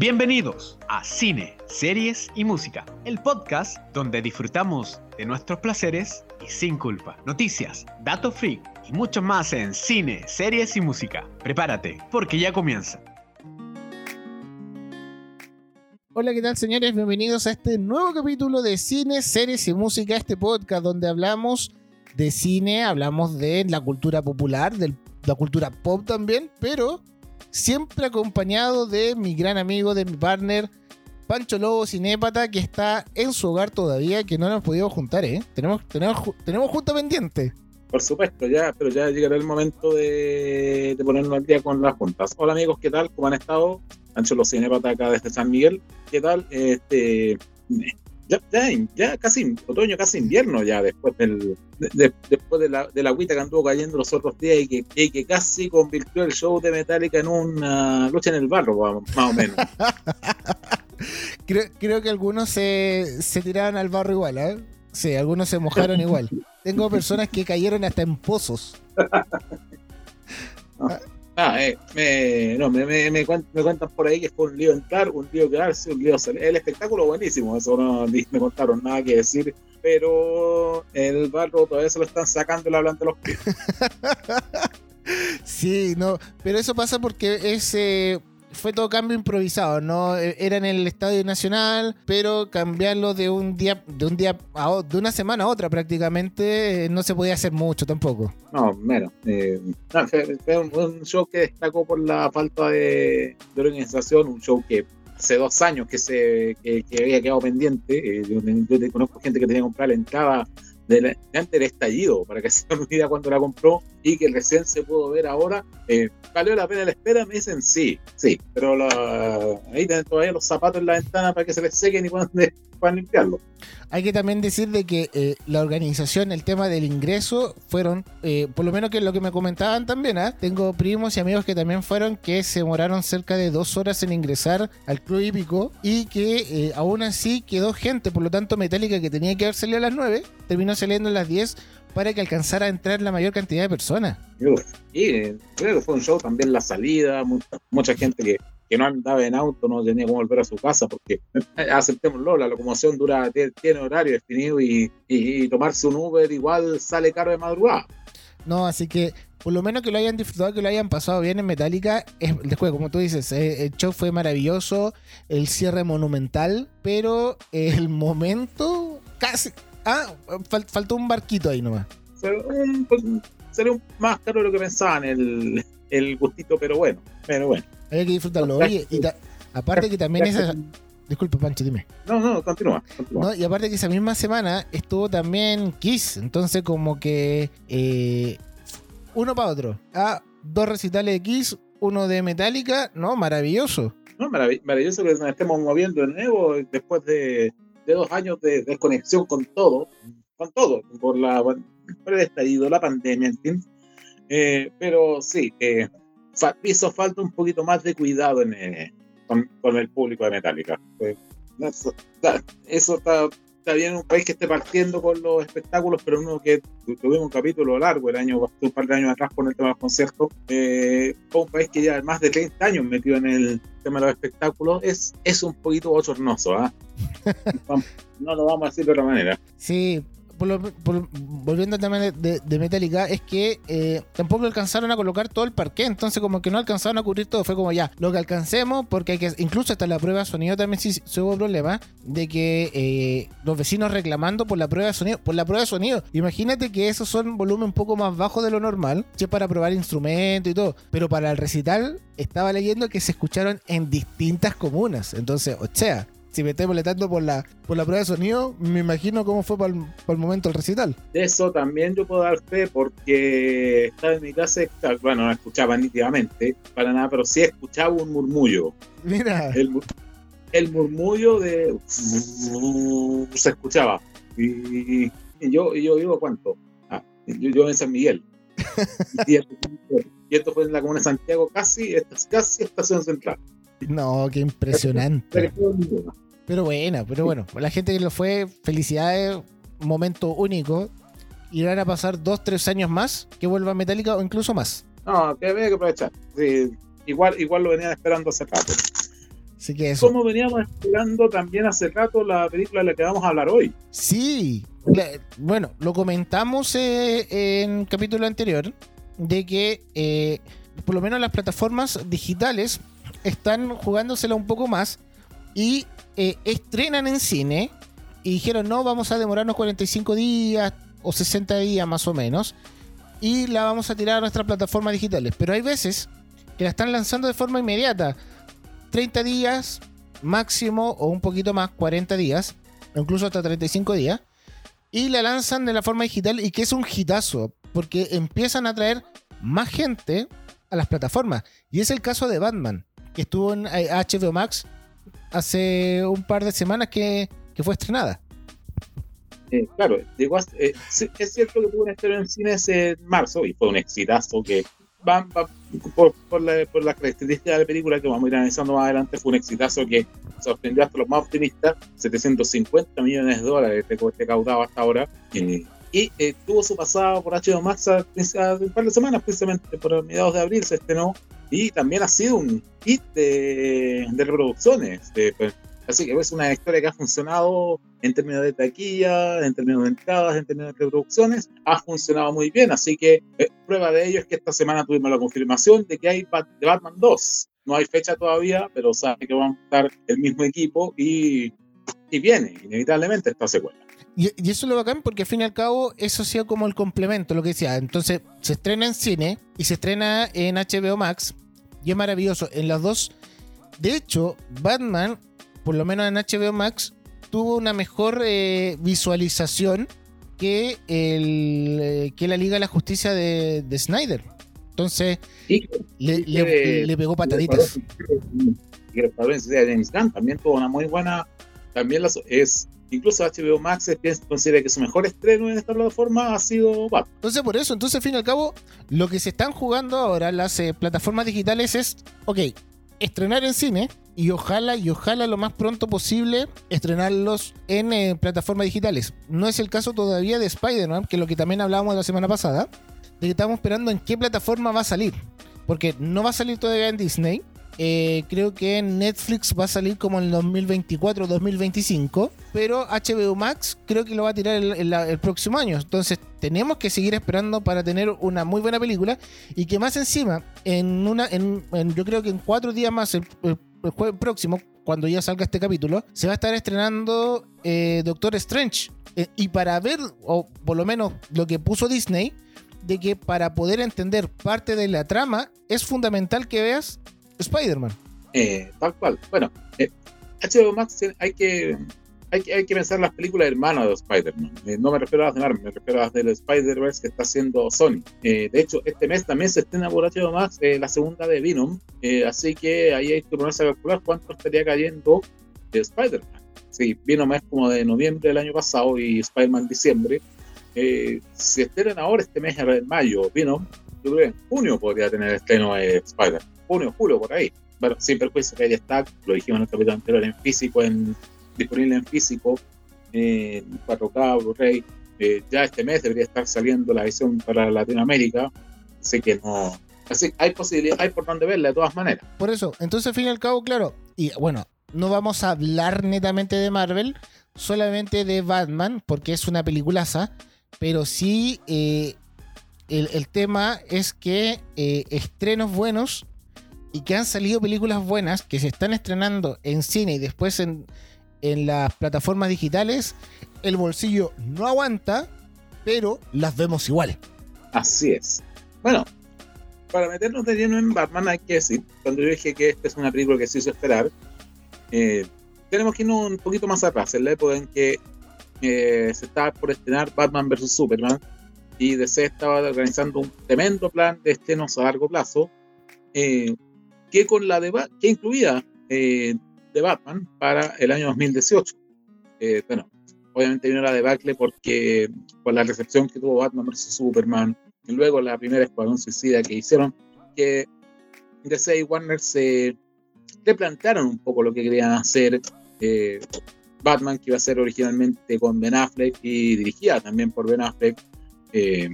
Bienvenidos a Cine, Series y Música, el podcast donde disfrutamos de nuestros placeres y sin culpa. Noticias, datos freak y mucho más en Cine, Series y Música. Prepárate, porque ya comienza. Hola, ¿qué tal señores? Bienvenidos a este nuevo capítulo de Cine, Series y Música, este podcast donde hablamos de cine, hablamos de la cultura popular, de la cultura pop también, pero siempre acompañado de mi gran amigo, de mi partner, Pancho Lobo Cinépata, que está en su hogar todavía, que no nos hemos podido juntar, ¿eh? Tenemos, tenemos, tenemos junta pendiente. Por supuesto, ya, pero ya llegará el momento de, de ponernos al día con las juntas. Hola amigos, ¿qué tal? ¿Cómo han estado? Pancho Lobo Cinépata acá desde San Miguel. ¿Qué tal? Este, ya, ya, ya, casi otoño, casi invierno ya después del de, después de la, de la agüita que anduvo cayendo los otros días y que, y que casi convirtió el show de Metallica en una lucha en el barro, más o menos. creo, creo, que algunos se, se tiraron al barro igual, ¿eh? Sí, algunos se mojaron igual. Tengo personas que cayeron hasta en pozos. Ah, eh, me, no, me, me, me, cuentan, por ahí que fue un lío entrar, un lío quedarse, un lío salir. El espectáculo buenísimo, eso no me contaron nada que decir, pero el barro todavía se lo están sacando la hablando de los pies. sí, no, pero eso pasa porque es eh, fue todo cambio improvisado, ¿no? E, era en el Estadio Nacional, pero cambiarlo de un día, de un día a, de una semana a otra prácticamente, eh, no se podía hacer mucho tampoco. No, menos. Eh, fue, un, show que destacó por la falta de, organización, un show que hace dos años que se que, había quedado pendiente. Eh, yo, conozco gente que tenía que comprar la entrada de antes del estallido, para que se olvida cuando la compró y que recién se pudo ver ahora. Eh, ¿Valió la pena la espera? Me dicen sí, sí, pero ahí tienen todavía los zapatos en la ventana para que se les sequen y puedan, limpiarlo. Hay que también decir de que eh, la organización, el tema del ingreso, fueron, eh, por lo menos que lo que me comentaban también, ¿ah? tengo primos y amigos que también fueron, que se demoraron cerca de dos horas en ingresar al club hípico y que aún así quedó gente, por lo tanto Metallica que tenía que haber salido a las 9, terminó saliendo a las 10 para que alcanzara a entrar la mayor cantidad de personas. Y creo que fue un show también la salida, mucha, gente que, que, no andaba en auto no tenía cómo volver a su casa porque eh, aceptémoslo, la locomoción dura tiene horario definido y, y, tomarse un Uber igual sale caro de madrugada. No, así que por lo menos que lo hayan disfrutado, que lo hayan pasado bien en Metallica. después, como tú dices, eh, el show fue maravilloso, el cierre monumental, pero el momento casi, Ah, faltó un barquito ahí nomás. Pues, sería un más caro de lo que pensaban el, el gustito, pero bueno, pero bueno. Hay que disfrutarlo. Oye, y aparte que también esa... Disculpa, Pancho, dime. No, no, continúa. y aparte que esa misma semana estuvo también Kiss, entonces como que eh, uno para otro. Ah, dos recitales de Kiss, uno de Metallica, no, maravilloso. No, maravilloso que nos estemos moviendo de nuevo después de de dos años de desconexión con todo, con todo, por, la, por el estallido, la pandemia, en fin. Eh, pero sí, eh, hizo falta un poquito más de cuidado en, eh, con, el público de Metallica. eso, eso está, está bien un país que esté partiendo con los espectáculos, pero uno que tuvimos un capítulo largo el año, un par de años atrás con el tema de los conciertos, eh, un país que ya más de 30 años metido en el tema de los espectáculos, es, es un poquito bochornoso, ¿ah? No lo vamos a decir de otra manera. Sí, volviendo al tema de, Metallica, es que eh, tampoco alcanzaron a colocar todo el parque, entonces como que no alcanzaron a cubrir todo, fue como ya, lo que alcancemos, porque hay que, incluso hasta la prueba de sonido también sí, hubo problema, de que eh, los vecinos reclamando por la prueba de sonido, por la prueba de sonido, imagínate que esos son volumen un poco más bajo de lo normal, que para probar instrumentos y todo, pero para el recital estaba leyendo que se escucharon en distintas comunas, entonces, o sea, si me estoy molestando por la, por la prueba de sonido, me imagino cómo fue para el, momento el recital. De eso también yo puedo dar fe porque estaba en mi casa, bueno, no escuchaba nítidamente, para nada, pero sí escuchaba un murmullo. Mira. El, murmullo de... se escuchaba. Y, yo, y yo vivo cuánto? Ah, yo, yo en San Miguel. y, esto, fue en la comuna de Santiago, casi, casi estación central. No, qué impresionante. Pero bueno, pero bueno, la gente que lo fue, felicidades, momento único. Y van a pasar dos, tres años más que vuelva Metallica o incluso más. No, que había que aprovechar. igual, igual lo venían esperando hace rato. Así que eso. Como veníamos esperando también hace rato la película de la que vamos a hablar hoy. Sí, bueno, lo comentamos eh, en capítulo anterior de que eh, por lo menos las plataformas digitales están jugándosela un poco más y eh, estrenan en cine y dijeron no, vamos a demorarnos 45 días o 60 días más o menos y la vamos a tirar a nuestras plataformas digitales. Pero hay veces que la están lanzando de forma inmediata. 30 días máximo o un poquito más, 40 días, incluso hasta 35 días. Y la lanzan de la forma digital y que es un hitazo, porque empiezan a traer más gente a las plataformas. Y es el caso de Batman, que estuvo en HBO eh, Max hace un par de semanas que, fue estrenada. Eh, claro, llegó eh, es cierto que tuvo un estreno en cines en marzo y fue un exitazo que va, por, por, la, por las características de la película que vamos a ir analizando más adelante, fue un exitazo que sorprendió hasta los más optimistas, 750 millones de dólares recaudado hasta ahora. y eh, tuvo su pasado por HBO Max hace un par de semanas, precisamente por mediados de abril se estrenó, y también ha sido un hit de, de reproducciones. De, pues, así que es una historia que ha funcionado en términos de taquilla, en términos de entradas, en términos de reproducciones, ha funcionado muy bien. Así que eh, prueba de ello es que esta semana tuvimos la confirmación de que hay de Batman 2. No hay fecha todavía, pero sabe que van a estar el mismo equipo y, y viene inevitablemente esta secuela. Y, eso es lo bacán porque al fin y al cabo eso ha sido como el complemento, lo que decía. Entonces se estrena en cine y se estrena en HBO Max y es maravilloso. En las dos, de hecho, Batman, por lo menos en HBO Max, tuvo una mejor eh, visualización que, el, eh, que la Liga de la Justicia de, Snyder. Entonces, le, pegó pataditas. también tuvo una muy buena. También es incluso HBO Max considera que su mejor estreno en esta plataforma ha sido Batman. Entonces, por eso, entonces, al fin y al cabo, lo que se están jugando ahora las eh, plataformas digitales es, ok, estrenar en cine y ojalá y ojalá lo más pronto posible estrenarlos en eh, plataformas digitales. No es el caso todavía de Spider-Man, que es lo que también hablábamos la semana pasada, de que estamos esperando en qué plataforma va a salir. Porque no va a salir todavía en Disney. Eh, creo que Netflix va a salir como en el 2024 2025. Pero HBO Max creo que lo va a tirar el, próximo año. Entonces tenemos que seguir esperando para tener una muy buena película. Y que más encima, en una, en, yo creo que en cuatro días más, el, jueves próximo, cuando ya salga este capítulo, se va a estar estrenando eh, Doctor Strange. Eh, y para ver, o por lo menos lo que puso Disney, de que para poder entender parte de la trama es fundamental que veas Spider-Man. Eh, tal cual. Bueno, HBO Max hay que hay, hay que pensar las películas hermanas de Spider-Man. Eh, no me refiero a las de Marvel, me refiero a las del Spider-Verse que está haciendo Sony. Eh, de hecho, este mes también se estrena por HBO Max eh, la segunda de Venom, así que ahí hay que ponerse a calcular cuánto estaría cayendo de Spider-Man. Sí, Venom es como de noviembre del año pasado y Spider-Man diciembre. si estrenan ahora este mes, en mayo, Venom, en junio podría tener estreno de Spider-Man. Junio, julio, por ahí. Bueno, sin perjuicio que ya está, lo dijimos en el capítulo anterior, en físico, en disponible en físico, eh, 4K, Blu-ray. Eh, ya este mes debería estar saliendo la edición para Latinoamérica, así que no. Así hay posibilidad, hay por donde verla de todas maneras. Por eso, entonces al fin y al cabo, claro, y bueno, no vamos a hablar netamente de Marvel, solamente de Batman, porque es una peliculaza, pero sí eh, el, tema es que eh, estrenos buenos y que han salido películas buenas que se están estrenando en cine y después en, en las plataformas digitales, el bolsillo no aguanta, pero las vemos igual. Así es. Bueno, para meternos de lleno en Batman hay que decir, cuando yo dije que esta es una película que se hizo esperar, eh, tenemos que irnos un poquito más atrás, en la época en que eh, se estaba por estrenar Batman vs. Superman y DC estaba organizando un tremendo plan de estrenos a largo plazo, eh, que con la de que incluía de Batman para el año 2018. Eh, bueno, obviamente vino la debacle porque por la recepción que tuvo Batman vs. Superman y luego la primera Escuadrón Suicida que hicieron, que DC y Warner se replantearon un poco lo que querían hacer. Eh, Batman, que iba a ser originalmente con Ben Affleck y dirigida también por Ben Affleck. Eh,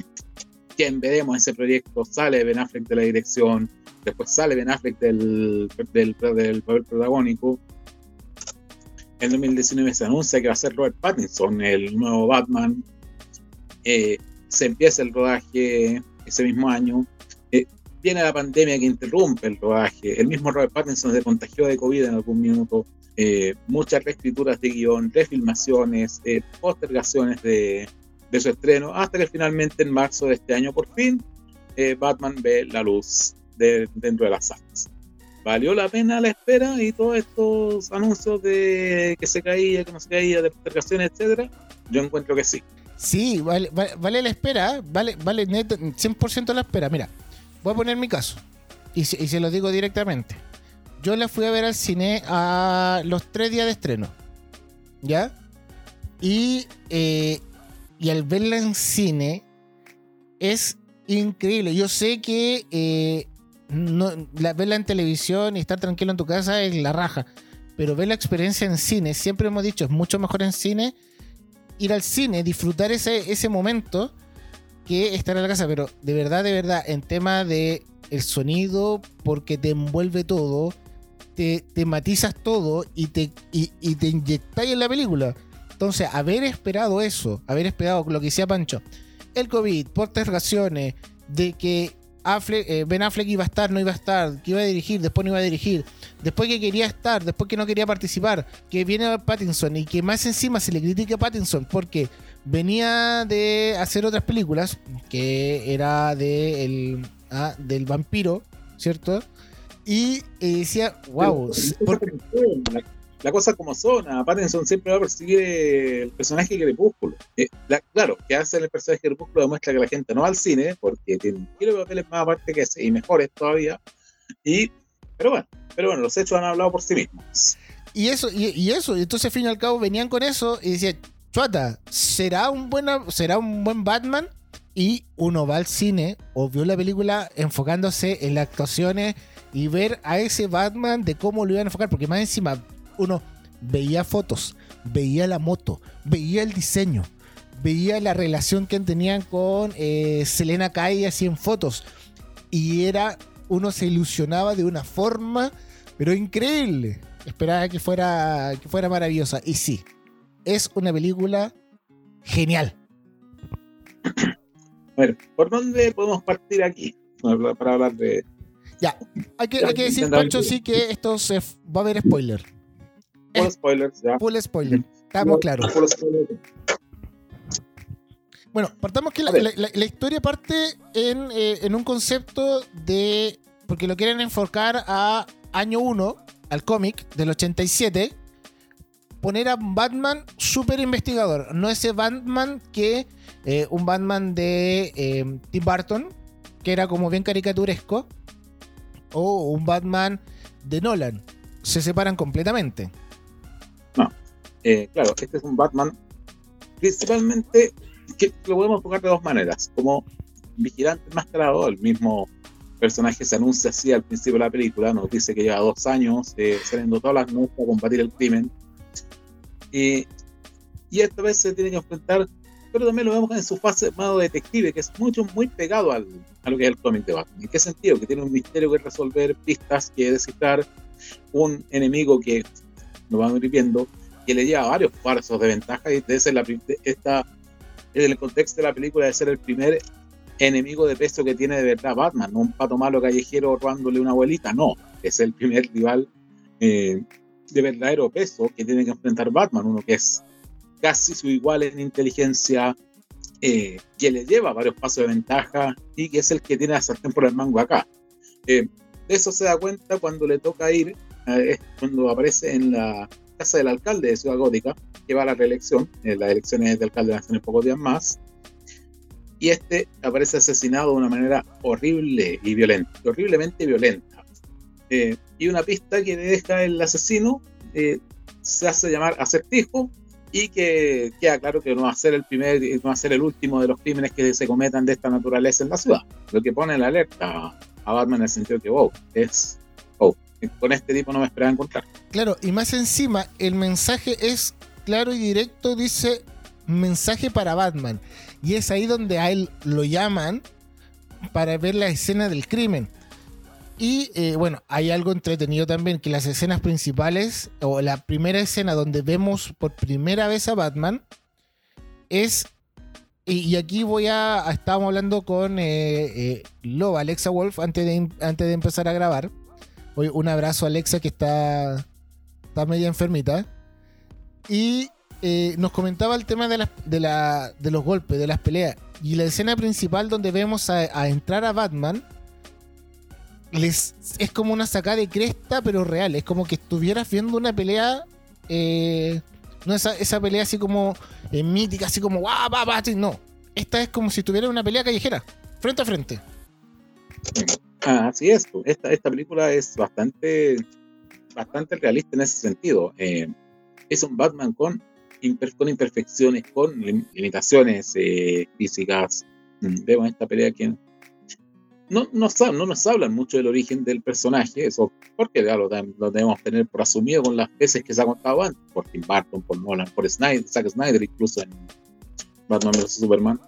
quien veremos ese proyecto sale Ben Affleck de la dirección, después sale Ben Affleck del, del, del papel protagónico. En 2019 se anuncia que va a ser Robert Pattinson, el nuevo Batman. Eh, se empieza el rodaje ese mismo año. Eh, viene la pandemia que interrumpe el rodaje. El mismo Robert Pattinson se contagió de COVID en algún minuto. Eh, muchas reescrituras de guion, refilmaciones, eh, postergaciones de, de, su estreno, hasta que finalmente en marzo de este año, por fin, Batman ve la luz de, dentro de las salas. ¿Valió la pena la espera y todos estos anuncios de que se caía, que no se caía, de postergaciones, etcétera? Yo encuentro que sí. Sí, vale, vale, la espera, vale, vale 100% la espera. Mira, voy a poner mi caso y se, y se lo digo directamente. Yo la fui a ver al cine a los tres días de estreno. ¿Ya? Y, eh, y al verla en cine es increíble. Yo sé que eh, no, la, verla en televisión y estar tranquilo en tu casa es la raja. Pero ver la experiencia en cine, siempre hemos dicho, es mucho mejor en cine ir al cine, disfrutar ese, ese momento que estar en la casa. Pero de verdad, de verdad, en tema de el sonido, porque te envuelve todo, te, te matizas todo y te, y, y te inyectáis en la película. Entonces, haber esperado eso, haber esperado lo que decía Pancho, el COVID, postergaciones, de que Affleck, eh, Ben Affleck iba a estar, no iba a estar, que iba a dirigir, después no iba a dirigir, después que quería estar, después que no quería participar, que viene Pattinson y que más encima se le critique a Pattinson porque venía de hacer otras películas, que era de el, ah, del vampiro, ¿cierto? Y eh, decía, wow. La, la, cosa como son, a Pattinson siempre va a perseguir el personaje Crepúsculo. Eh, la, claro, que hace el personaje Crepúsculo demuestra que la gente no va al cine, porque tiene de papeles más aparte que ese, y mejores todavía. Y, pero bueno, pero bueno, los hechos han hablado por sí mismos. Y eso, y, y eso, y entonces al fin y al cabo venían con eso y decían, Chuata, ¿será un, buena, ¿será un buen Batman? Y uno va al cine o vio la película enfocándose en las actuaciones y ver a ese Batman de cómo lo iban a enfocar, porque más encima uno veía fotos, veía la moto, veía el diseño, veía la relación que tenían con eh, Selena Kai así en fotos y era uno se ilusionaba de una forma pero increíble. Esperaba que fuera que fuera maravillosa y sí, es una película genial. Bueno, ¿por dónde podemos partir aquí para hablar de ya, hay que, hay que decir, Pancho, sí que esto se va a haber spoiler. Full spoilers, ya. Full spoiler, estamos claros. Full spoiler. Bueno, partamos que la, la, la, la historia parte en, eh, en, un concepto de. Porque lo quieren enfocar a año 1, al cómic del 87. Poner a Batman super investigador. No ese Batman que. Eh, un Batman de eh, Tim Burton, que era como bien caricaturesco o un Batman de Nolan. Se separan completamente. Eh, claro, este es un Batman principalmente que lo podemos enfocar de dos maneras, como vigilante enmascarado, el mismo personaje se anuncia así al principio de la película, nos dice que lleva dos años eh, saliendo todas las noches a combatir el crimen. Y, y esta vez se tiene que enfrentar pero también lo vemos en su fase más detective, que es mucho, muy pegado al, a lo que es el cómic de Batman. ¿En qué sentido? Que tiene un misterio que resolver, pistas que descifrar, un enemigo que nos vamos viendo, que le lleva varios pasos de ventaja y de ser la, esta, en el contexto de la película de ser el primer enemigo de peso que tiene de verdad Batman, no un pato malo callejero robándole una abuelita, no, es el primer rival eh, de verdadero peso que tiene que enfrentar Batman, uno que es casi su igual en inteligencia, eh, que le lleva varios pasos de ventaja y que es el que tiene la sartén por el mango acá. Eh, de eso se da cuenta cuando le toca ir, eh, cuando aparece en la casa del alcalde de Ciudad Gótica, que va a la reelección, eh, las elecciones de alcalde van a ser en pocos días más, y este aparece asesinado de una manera horrible y violenta, horriblemente violenta. Eh, y una pista que le deja el asesino se hace llamar acertijo y que queda claro que no va a ser el primer no va a ser el último de los crímenes que se cometan de esta naturaleza en la ciudad. Lo que pone la alerta a Batman en el sentido que, wow, es, con este tipo no me esperaba encontrar. Claro, y más encima, el mensaje es claro y directo, dice mensaje para Batman. Y es ahí donde a él lo llaman para ver la escena del crimen. Y eh, bueno, hay algo entretenido también, que las escenas principales, o la primera escena donde vemos por primera vez a Batman, es... Y, aquí voy a... Estábamos hablando con eh, eh, Loba, Alexa Wolf, antes de, antes de empezar a grabar. Hoy un abrazo a Alexa que está, está media enfermita. Y nos comentaba el tema de, de, los golpes, de las peleas. Y la escena principal donde vemos a entrar a Batman es como una sacada de cresta, pero real. Es como que estuvieras viendo una pelea. Eh, no esa, esa pelea así como eh, mítica, así como guau, No. Esta es como si estuviera una pelea callejera, frente a frente. Así es. Esta, esta película es bastante, bastante realista en ese sentido. Eh, es un Batman con, con imperfecciones, con limitaciones físicas. Mm, vemos esta pelea aquí no, no, no, nos hablan mucho del origen del personaje, eso porque ya lo, debemos tener por asumido con las veces que se ha contado antes, por Tim Burton, por Nolan, por Snyder, Zack Snyder, incluso en Batman vs Superman.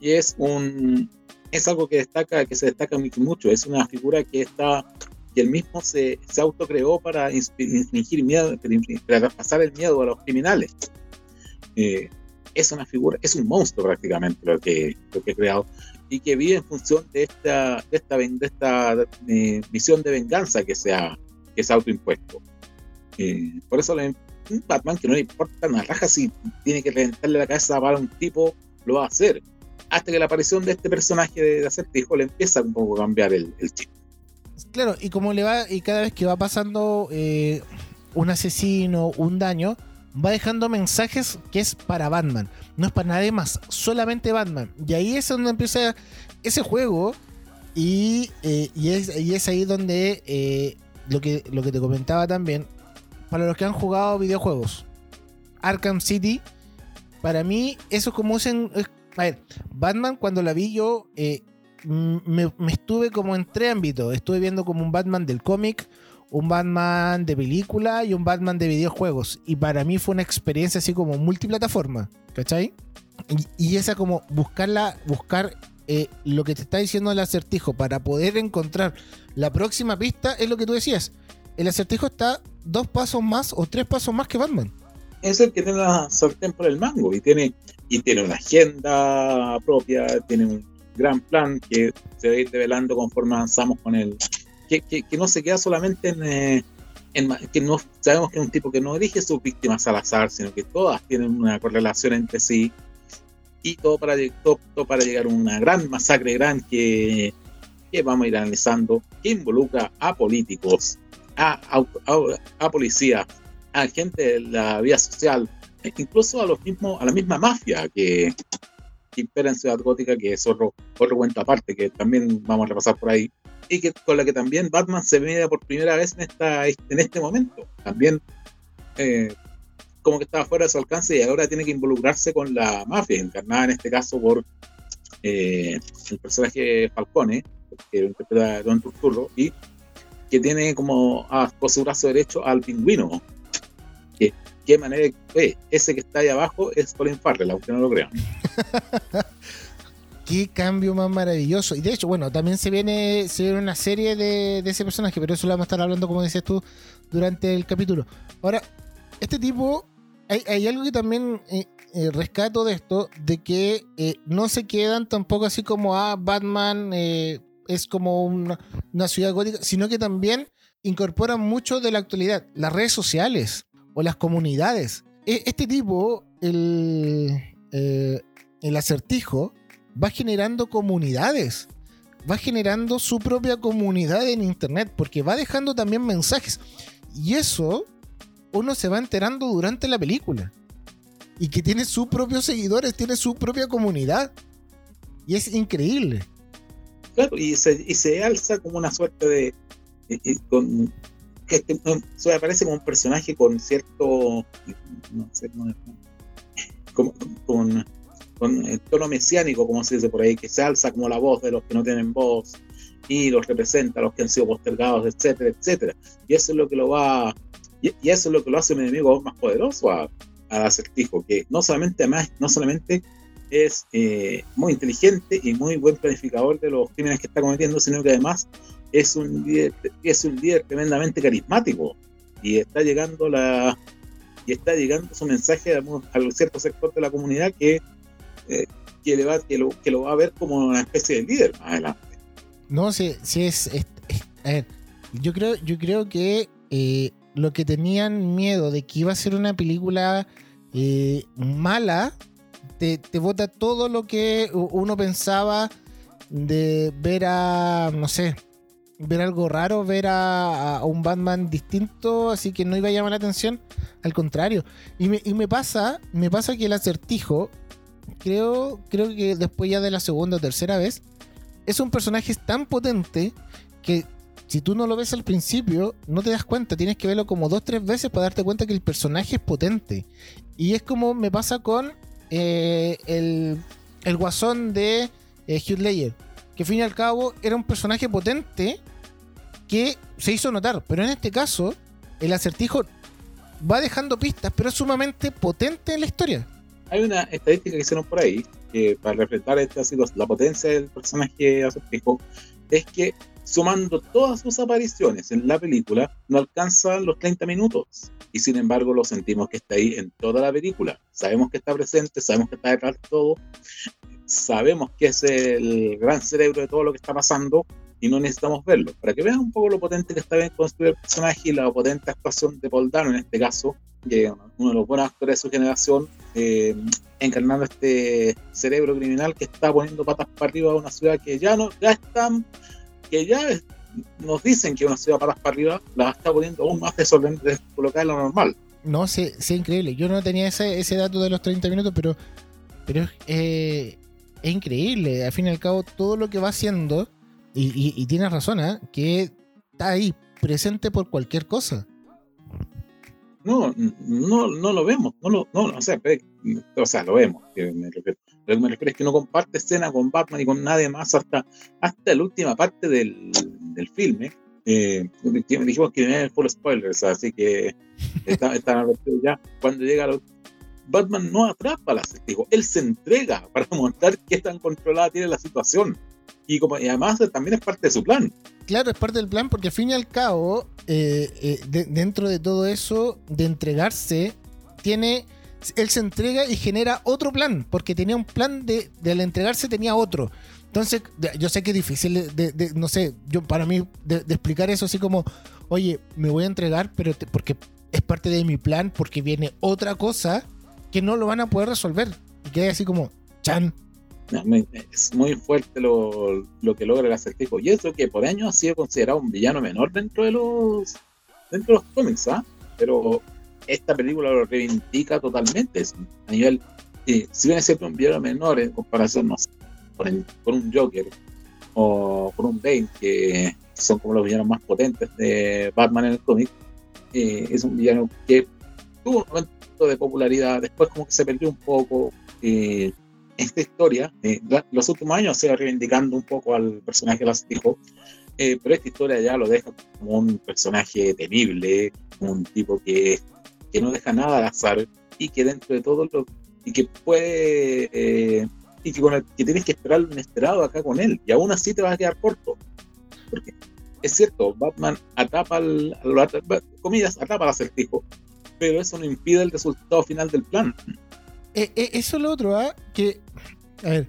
Y es un es algo que destaca, que se destaca mucho, es una figura que está que él mismo se, se autocreó para infligir miedo, para pasar el miedo a los criminales. Eh, es una figura, es un monstruo prácticamente lo que, lo que he creado y que vive en función de esta, de esta, de eh, visión de venganza que se ha, que se autoimpuesto. Eh, por eso le, un Batman que no le importa una raja si tiene que reventarle la cabeza para un tipo, lo va a hacer. Hasta que la aparición de este personaje de acertijo le empieza un poco a cambiar el, el chip. Claro, y como le va, y cada vez que va pasando eh, un asesino, un daño, va dejando mensajes que es para Batman. No es para nadie más, solamente Batman. Y ahí es donde empieza ese juego. Y, eh, y, es, ahí donde eh, lo, que, lo que te comentaba también. Para los que han jugado videojuegos, Arkham City, para mí eso es como un... A ver, Batman cuando la vi yo eh, me, estuve como en tres ámbitos. Estuve viendo como un Batman del cómic, un Batman de película y un Batman de videojuegos. Y para mí fue una experiencia así como multiplataforma, ¿cachai? Y, esa como buscarla, buscar eh, lo que te está diciendo el acertijo para poder encontrar la próxima pista es lo que tú decías. El acertijo está dos pasos más o tres pasos más que Batman. Es el que tiene la sartén por el mango y tiene, y tiene una agenda propia, tiene un gran plan que se va a ir develando conforme avanzamos con el, que, no se queda solamente en, en, que no sabemos que es un tipo que no elige sus víctimas al azar, sino que todas tienen una correlación entre sí. Y todo para, todo, para llegar a una gran masacre gran que, que, vamos a ir analizando, que involucra a políticos, a, a, a policías, a gente de la vía social, incluso a los mismos, a la misma mafia que, que impera en Ciudad Gótica, que es otro, otro cuento aparte, que también vamos a repasar por ahí y que, con la que también Batman se mide por primera vez en, esta, en este momento. También eh, como que estaba fuera de su alcance y ahora tiene que involucrarse con la mafia, encarnada en este caso por eh, el personaje Falcone, que interpreta Don Turturro, y que tiene como a, su brazo derecho al pingüino. Qué manera, eh, ese que está ahí abajo es Colin Farrell, aunque no lo crean. qué cambio más maravilloso. Y de hecho, bueno, también se viene, se viene una serie de, ese personaje, pero eso lo vamos a estar hablando, como decías tú, durante el capítulo. Ahora, este tipo, hay, algo que también eh, eh, rescato de esto, de que eh, no se quedan tampoco así como, ah, Batman es como una, ciudad gótica, sino que también incorporan mucho de la actualidad, las redes sociales o las comunidades. E, este tipo, el, el acertijo, va generando comunidades, va generando su propia comunidad en Internet, porque va dejando también mensajes. Y eso uno se va enterando durante la película. Y que tiene sus propios seguidores, tiene su propia comunidad. Y es increíble. Claro, y se, alza como una suerte de... con, que, se aparece como un personaje con cierto... Como, con con el tono mesiánico, como se dice por ahí, que se alza como la voz de los que no tienen voz y los representa a los que han sido postergados, etcétera, etcétera. Y eso es lo que lo va, y, eso es lo que lo hace un enemigo más poderoso al acertijo, que no solamente más, no solamente es eh, muy inteligente y muy buen planificador de los crímenes que está cometiendo, sino que además es un líder, es un líder tremendamente carismático y está llegando la y está llegando su mensaje a, cierto sector de la comunidad que, eh, que, le va, que, lo, que lo va a ver como una especie de líder más adelante. No, sí, sí es, a ver, yo creo, yo creo que eh, lo que tenían miedo de que iba a ser una película mala, te, bota todo lo que uno pensaba de ver a, no sé, ver algo raro, ver a, un Batman distinto, así que no iba a llamar la atención. Al contrario. Y me, y me pasa, me pasa que el acertijo, creo, creo que después ya de la segunda o tercera vez, es un personaje tan potente que si tú no lo ves al principio, no te das cuenta. Tienes que verlo como dos, tres veces para darte cuenta que el personaje es potente. Y es como me pasa con eh, el, el guasón de eh, Hugh Ledger que al fin y al cabo era un personaje potente que se hizo notar. Pero en este caso, el acertijo va dejando pistas, pero es sumamente potente en la historia. Hay una estadística que hicieron por ahí, que para reflejar la potencia del personaje acertijo, es que sumando todas sus apariciones en la película, no alcanza los 30 minutos. Y sin embargo lo sentimos que está ahí en toda la película. Sabemos que está presente, sabemos que está detrás de todo sabemos que es el gran cerebro de todo lo que está pasando y no necesitamos verlo. Para que vean un poco lo potente que está bien construido el personaje y la potente actuación de Paul en este caso, que uno de los buenos actores de su generación, eh, encarnando este cerebro criminal que está poniendo patas para arriba a una ciudad que ya no, ya están, que ya nos dicen que una ciudad patas para arriba, la está poniendo aún más desorden de colocar lo normal. No, sé, sí, increíble. Yo no tenía ese, ese dato de los 30 minutos, pero, pero eh, es increíble. Al fin y al cabo, todo lo que va haciendo, y, tienes razón, ¿eh? que está ahí, presente por cualquier cosa. No, no, no lo vemos, no lo, no, o sea, o sea, lo vemos, me refiero. Lo que me refiero es que no comparte escena con Batman y con nadie más hasta, hasta la última parte del, del filme. Eh, dijimos que no full spoilers, así que están está ya. Cuando llega Batman no atrapa al acertijo, él se entrega para mostrar qué tan controlada tiene la situación. Y, como, además también es parte de su plan. Claro, es parte del plan porque al fin y al cabo, eh, eh, dentro de todo eso, de entregarse, tiene él se entrega y genera otro plan, porque tenía un plan de, al entregarse tenía otro. Entonces, yo sé que es difícil de, no sé, yo para mí de, explicar eso así como, oye, me voy a entregar, pero porque es parte de mi plan, porque viene otra cosa que no lo van a poder resolver. Y queda así como, chan. Es muy fuerte lo, que logra el acertijo. Y eso que por años ha sido considerado un villano menor dentro de los dentro de los cómics, ¿ah? Pero esta película lo reivindica totalmente. A nivel, si bien es cierto un villano menor en comparación, no sé, con, un Joker o con un Bane, que son como los villanos más potentes de Batman en el cómic, eh, es un villano que tuvo un momento de popularidad, después como que se perdió un poco. Eh, esta historia, eh, los últimos años se va reivindicando un poco al personaje de las eh, pero esta historia ya lo deja como un personaje temible, un tipo que, que no deja nada al azar y que dentro de todo lo y que puede eh, y que, con el, que tienes que esperar lo inesperado acá con él y aún así te vas a quedar corto porque es cierto Batman atrapa al, al comillas atrapa al acertijo pero eso no impide el resultado final del plan. Eh, eh, eso es lo otro, ¿ah? Que, a ver,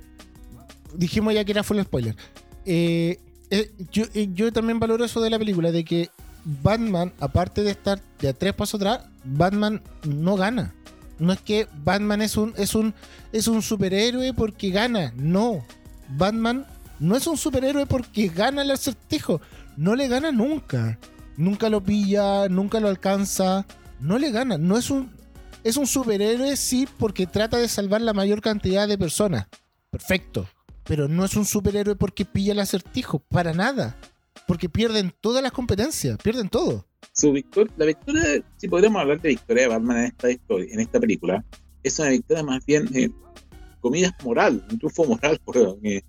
dijimos ya que era full spoiler. Yo, yo, también valoro eso de la película, de que Batman, aparte de estar de tres pasos atrás, Batman no gana. No es que Batman es un, es un, es un superhéroe porque gana. No. Batman no es un superhéroe porque gana el acertijo. No le gana nunca. Nunca lo pilla, nunca lo alcanza no le gana. No es un. Es un superhéroe, sí, porque trata de salvar la mayor cantidad de personas. Perfecto. Pero no es un superhéroe porque pilla el acertijo. Para nada. Porque pierden todas las competencias. Pierden todo. Su victoria, la victoria, si podríamos hablar de victoria de Batman en esta historia, en esta película, es una victoria más bien, eh, comillas, moral, un triunfo moral, por eh,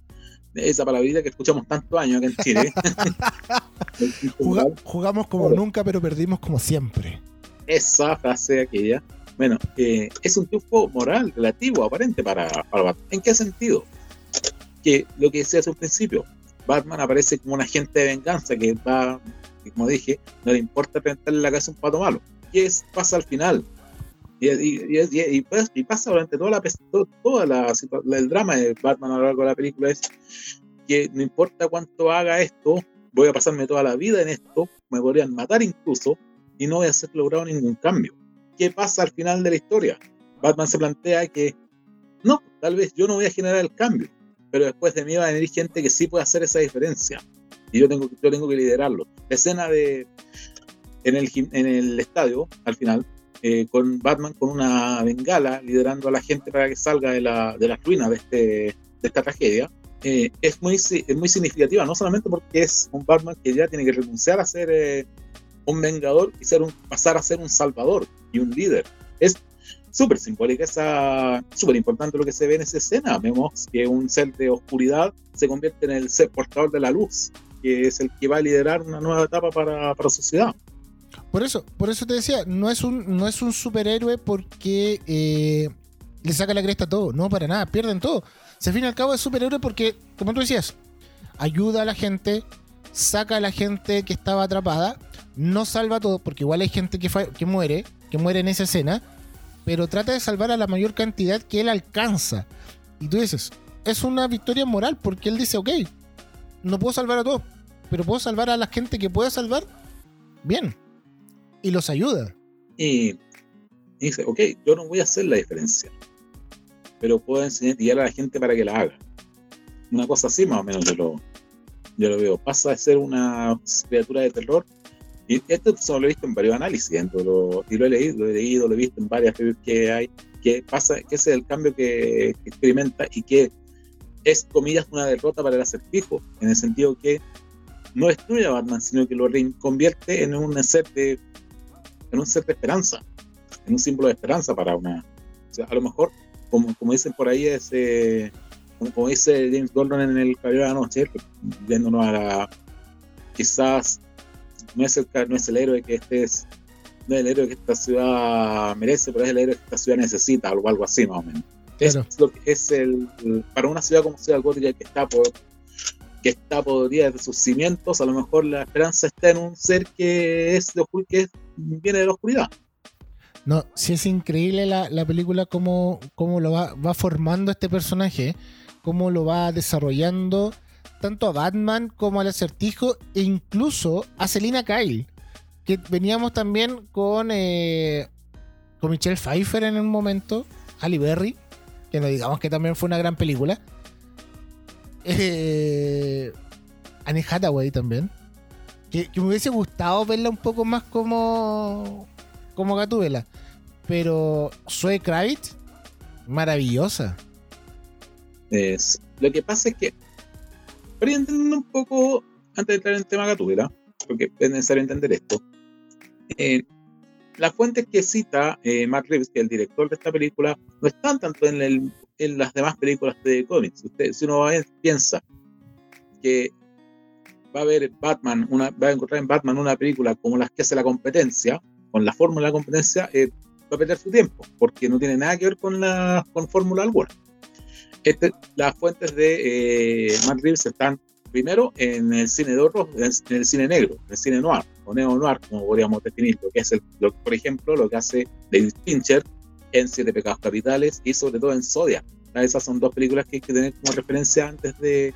esa palabrita que escuchamos tantos años acá en Chile. jugamos como nunca, pero perdimos como siempre esa frase aquella, Bueno, eh, es un triunfo moral relativo, aparente para, para Batman. ¿En qué sentido? Que lo que decía hace un principio, Batman aparece como un agente de venganza que va, como dije, no le importa presentarle la casa a un pato malo. ¿Qué es, pasa al final? Y, y, y, y, pasa durante toda la toda el drama de Batman a lo largo de la película es que no importa cuánto haga esto, voy a pasarme toda la vida en esto, me podrían matar incluso y no voy a ser logrado ningún cambio. ¿Qué pasa al final de la historia? Batman se plantea que no, tal vez yo no voy a generar el cambio, pero después de mí va a venir gente que sí puede hacer esa diferencia y yo tengo, yo tengo que liderarlo. La escena de en el, en el estadio, al final, eh, con Batman con una bengala liderando a la gente para que salga de la, de las ruinas de, este, de esta tragedia, eh, es, muy, es muy significativa, no solamente porque es un Batman que ya tiene que renunciar a ser eh, un vengador y ser un, pasar a ser un salvador y un líder. Es súper simbólica, es súper importante lo que se ve en esa escena. Vemos que un ser de oscuridad se convierte en el ser portador de la luz, que es el que va a liderar una nueva etapa para, para sociedad. Por eso, por eso te decía, no es un, no es un superhéroe porque eh, le saca la cresta a todo. No, para nada, pierden todo. Se al fin y al cabo es superhéroe porque, como tú decías, ayuda a la gente, saca a la gente que estaba atrapada, no salva todo, porque igual hay gente que, que muere, que muere en esa escena, pero trata de salvar a la mayor cantidad que él alcanza. Y tú dices, es una victoria moral, porque él dice, ok, no puedo salvar a todos, pero puedo salvar a la gente que pueda salvar, bien. Y los ayuda. Y, dice, ok, yo no voy a hacer la diferencia pero puedo enseñar guiar a la gente para que la haga. Una cosa así más o menos yo lo, yo lo veo. Pasa de ser una criatura de terror. Y esto lo he visto en varios análisis, lo, y lo he leído, lo he leído, lo he visto en varias que hay, que pasa, que ese es el cambio que, experimenta y que es, comillas, una derrota para el acertijo, en el sentido que no destruye a Batman, sino que lo convierte en un ser de, en un ser de esperanza, en un símbolo de esperanza para una. O sea, a lo mejor como, como dicen por ahí, ese, como, dice James Gordon en el Caballero de la Noche, viéndonos a la, quizás no es, el, no es el héroe que este es, no es el héroe que esta ciudad merece, pero es el héroe que esta ciudad necesita, o algo así más o menos. Es, lo que es el, para una ciudad como Ciudad Gótica que está por que está podrida de sus cimientos, a lo mejor la esperanza está en un ser que es de, que viene de la oscuridad. No, sí es increíble la, película cómo, cómo lo va, va, formando este personaje, cómo lo va desarrollando tanto a Batman como al acertijo e incluso a Selina Kyle, que veníamos también con, eh, con Michelle Pfeiffer en un momento, Halle Berry, que no digamos que también fue una gran película. Eh, Anne Hathaway también. Que, me hubiese gustado verla un poco más como como. Pero Zoe Kravitz, maravillosa. Es, lo que pasa es que, para entender un poco, antes de entrar en el tema Gatúbela, porque es necesario entender esto, eh, las fuentes que cita eh, Matt Reeves, que es el director de esta película, no están tanto en, el, en las demás películas de cómics. Usted, si uno piensa que va a ver Batman, una, va a encontrar en Batman una película como las que hace la competencia, con la fórmula de la competencia, eh, va a perder su tiempo, porque no tiene nada que ver con la con fórmula alguna. Este, las fuentes de eh, Matt Reeves están primero en el cine de oro, en el cine negro, en el cine noir, o neo-noir, como podríamos definirlo, que es, el, por ejemplo, lo que hace David Fincher en Siete Pecados Capitales y sobre todo en Zodiac. Esas son dos películas que hay que tener como referencia antes de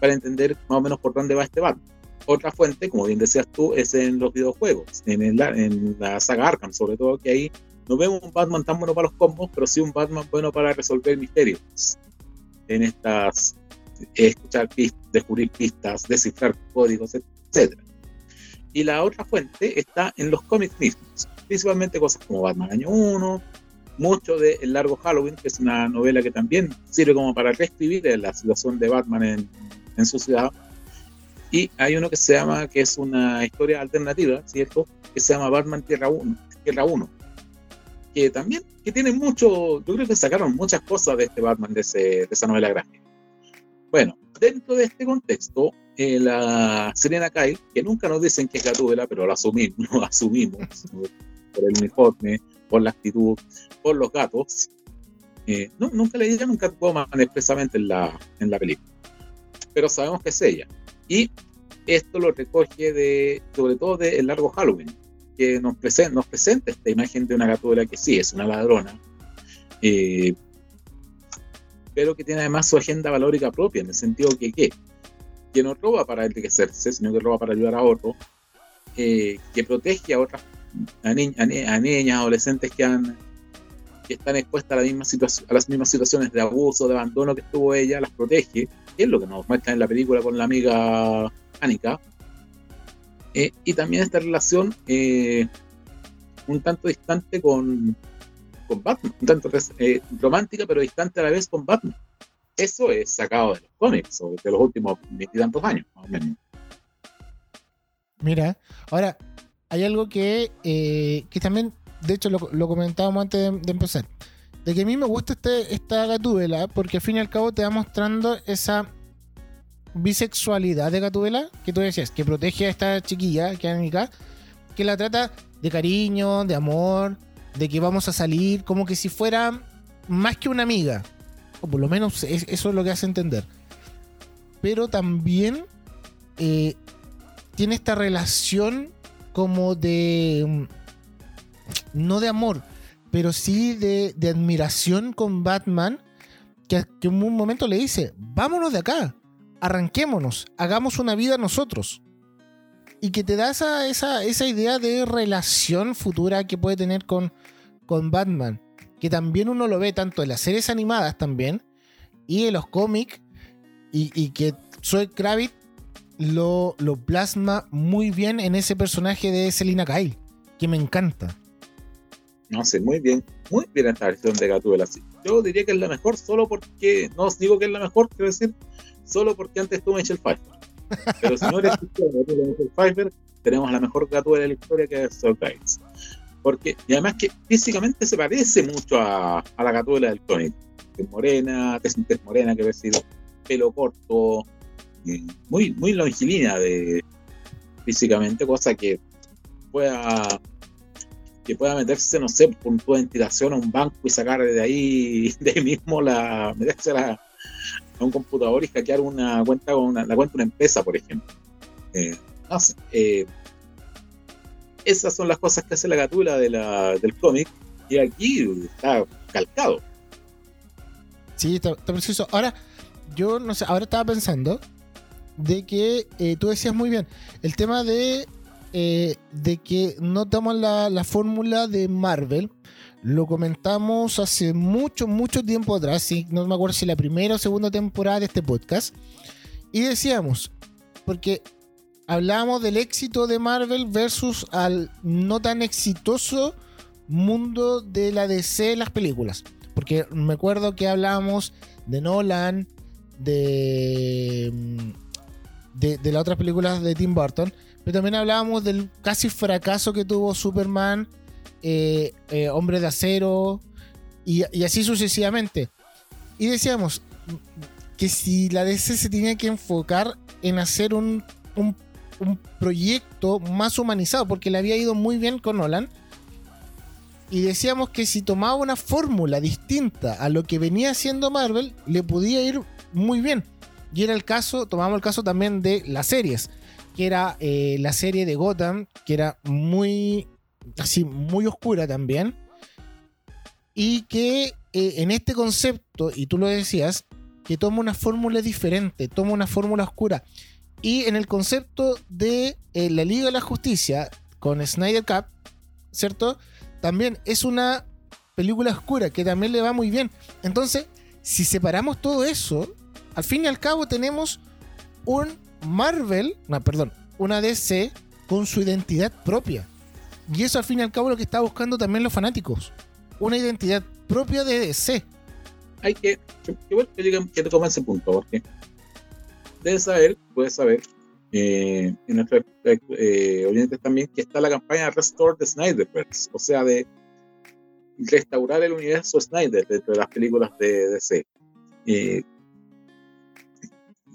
para entender más o menos por dónde va este Batman. Otra fuente, como bien decías tú, es en los videojuegos, en, en la saga Arkham, sobre todo que ahí no vemos un Batman tan bueno para los combos, pero sí un Batman bueno para resolver misterios. En estas, escuchar pistas, descubrir pistas, descifrar códigos, etc. Y la otra fuente está en los cómics mismos, principalmente cosas como Batman Año 1, mucho de El Largo Halloween, que es una novela que también sirve como para reescribir la situación de Batman en, en su ciudad y hay uno que se llama, que es una historia alternativa, ¿cierto? Que se llama Batman Tierra 1, Tierra 1 que también, que tiene mucho, yo creo que sacaron muchas cosas de este Batman, de, esa novela gráfica. Bueno, dentro de este contexto, eh, la Serena Kyle, que nunca nos dicen que es Gatúbela, pero lo asumimos, lo asumimos por el uniforme, por la actitud, por los gatos. Eh, no, nunca le dieron Catwoman expresamente en la, en la película, pero sabemos que es ella. Y esto lo recoge de, sobre todo del el largo Halloween, que nos, presenta, nos presenta esta imagen de una gatúbela que sí es una ladrona, eh, pero que tiene además su agenda valórica propia, en el sentido que, ¿qué? que no roba para enriquecerse, sino que roba para ayudar a otros, eh, que protege a otras a, niñas, adolescentes que han que están expuestas a, la misma a las mismas situaciones de abuso, de abandono que estuvo ella, las protege, que es lo que nos muestra en la película con la amiga Annika. Eh, y también esta relación eh, un tanto distante con, con Batman, un tanto romántica pero distante a la vez con Batman. Eso es sacado de los cómics, o de los últimos veintitantos años, más o menos. Mira, ahora, hay algo que, eh, que también, de hecho, lo, comentábamos antes de, empezar. De que a mí me gusta este, esta gatúbela, porque al fin y al cabo te va mostrando esa bisexualidad de Gatubela que tú decías, que protege a esta chiquilla, que es que la trata de cariño, de amor, de que vamos a salir, como que si fuera más que una amiga o por lo menos eso es lo que hace entender. Pero también eh, tiene esta relación como de. Mm, no de amor, pero sí de, admiración con Batman. Que, en un momento le dice: Vámonos de acá, arranquémonos, hagamos una vida nosotros. Y que te da esa, esa, idea de relación futura que puede tener con, con Batman que también uno lo ve tanto en las series animadas también y en los cómics y, que Zoe Kravitz lo, lo, plasma muy bien en ese personaje de Selina Kyle, que me encanta. No sé, muy bien, muy bien esta versión de Gatúbela. Yo diría que es la mejor solo porque, no os digo que es la mejor, quiero decir, solo porque antes estuvo Michelle Pfeiffer. Pero si no eres Michelle Pfeiffer, tenemos la mejor Gatúbela de la historia que es Kravitz porque y además que físicamente se parece mucho a, la gatúbela del cómic. Es morena, es morena, que decir, pelo corto, eh, muy, muy longilínea de, físicamente, cosa que pueda que pueda meterse, no sé, por una ventilación a un banco y sacar de ahí, de ahí mismo la, meterse a, un computador y hackear una cuenta con una, la cuenta de una empresa, por ejemplo. Eh, no sé, eh, esas son las cosas que hace la gatula de la, del cómic y aquí está calcado. Sí, está, preciso. Ahora, yo no sé, ahora estaba pensando de que eh, tú decías muy bien, el tema de, de que no toman la, la fórmula de Marvel, lo comentamos hace mucho, mucho tiempo atrás, no me acuerdo si la primera o segunda temporada de este podcast, y decíamos, porque hablábamos del éxito de Marvel versus al no tan exitoso mundo de la DC en las películas. Porque me acuerdo que hablábamos de Nolan, de, mm, de, las otras películas de Tim Burton, pero también hablábamos del casi fracaso que tuvo Superman, eh, eh, Hombre de Acero, y, así sucesivamente. Y decíamos que si la DC se tenía que enfocar en hacer un, proyecto más humanizado, porque le había ido muy bien con Nolan. Y decíamos que si tomaba una fórmula distinta a lo que venía haciendo Marvel, le podía ir muy bien. Y era el caso, tomamos el caso también de las series, que era eh, la serie de Gotham, que era muy, así, muy oscura también. Y que eh, en este concepto, y tú lo decías, que toma una fórmula diferente, toma una fórmula oscura. Y en el concepto de eh, la Liga de la Justicia con Snyder Cup, ¿cierto? También es una película oscura que también le va muy bien. Entonces, si separamos todo eso, al fin y al cabo tenemos un Marvel, no, perdón, una DC con su identidad propia. Y eso al fin y al cabo lo que está buscando también los fanáticos. Una identidad propia de DC. Hay que, que, que, te ese punto, porque debes saber, puedes saber, eh, en nuestros eh, oyentes también, que está la campaña Restore the Snyderverse, o sea, de restaurar el universo Snyder dentro de las películas de DC. Eh,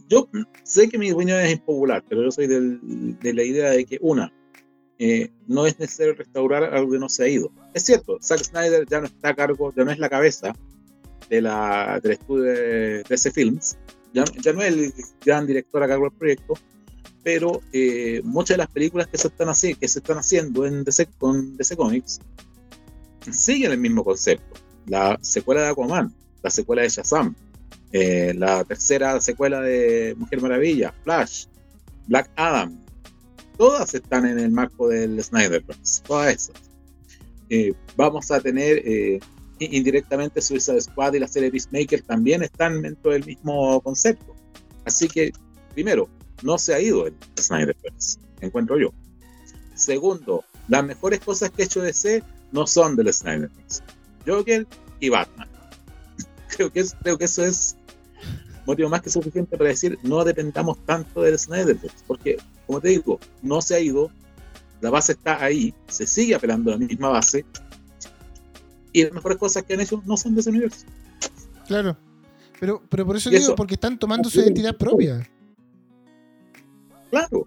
yo sé que mi opinión es impopular, pero yo soy de la idea de que, una, eh, no es necesario restaurar algo que no se ha ido. Es cierto, Zack Snyder ya no está a cargo, ya no es la cabeza de la, del estudio de DC Films, ya, ya no es el gran director a cargo del proyecto, pero eh, muchas de las películas que se están, así, que se están haciendo en DC, con DC Comics siguen el mismo concepto. La secuela de Aquaman, la secuela de Shazam, eh, la tercera secuela de Mujer Maravilla, Flash, Black Adam, todas están en el marco del Snyderverse, todas esas. Eh, vamos a tener eh, indirectamente Suicide Squad y la serie Peacemaker también están dentro del mismo concepto. Así que, primero, no se ha ido el Snyderverse, encuentro yo. Segundo, las mejores cosas que ha hecho DC no son del Snyderverse. Joker y Batman. creo, que creo que eso es motivo más que suficiente para decir no dependamos tanto del Snyderverse, porque, como te digo, no se ha ido, la base está ahí, se sigue apelando a la misma base, y las mejores cosas que han hecho no son de ese universo. Claro, pero, pero por eso digo, porque están tomando su identidad propia. Claro.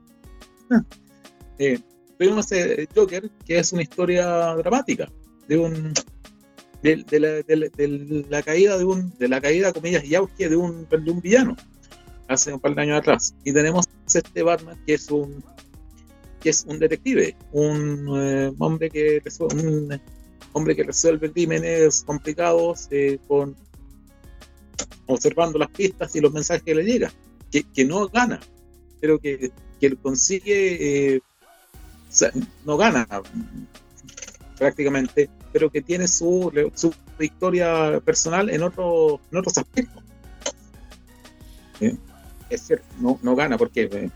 Eh, tuvimos eh, Joker, que es una historia dramática de un de, la, de, la, caída de un de la caída comillas y auge de un, de un villano hace un par de años atrás y tenemos este Batman que es un que es un detective un eh, hombre que un hombre que resuelve crímenes complicados eh, con observando las pistas y los mensajes que le llegan que, que no gana pero que, que consigue eh, no gana prácticamente pero que tiene su, su victoria personal en, otro, en otros aspectos. Es cierto, no, no gana porque eh,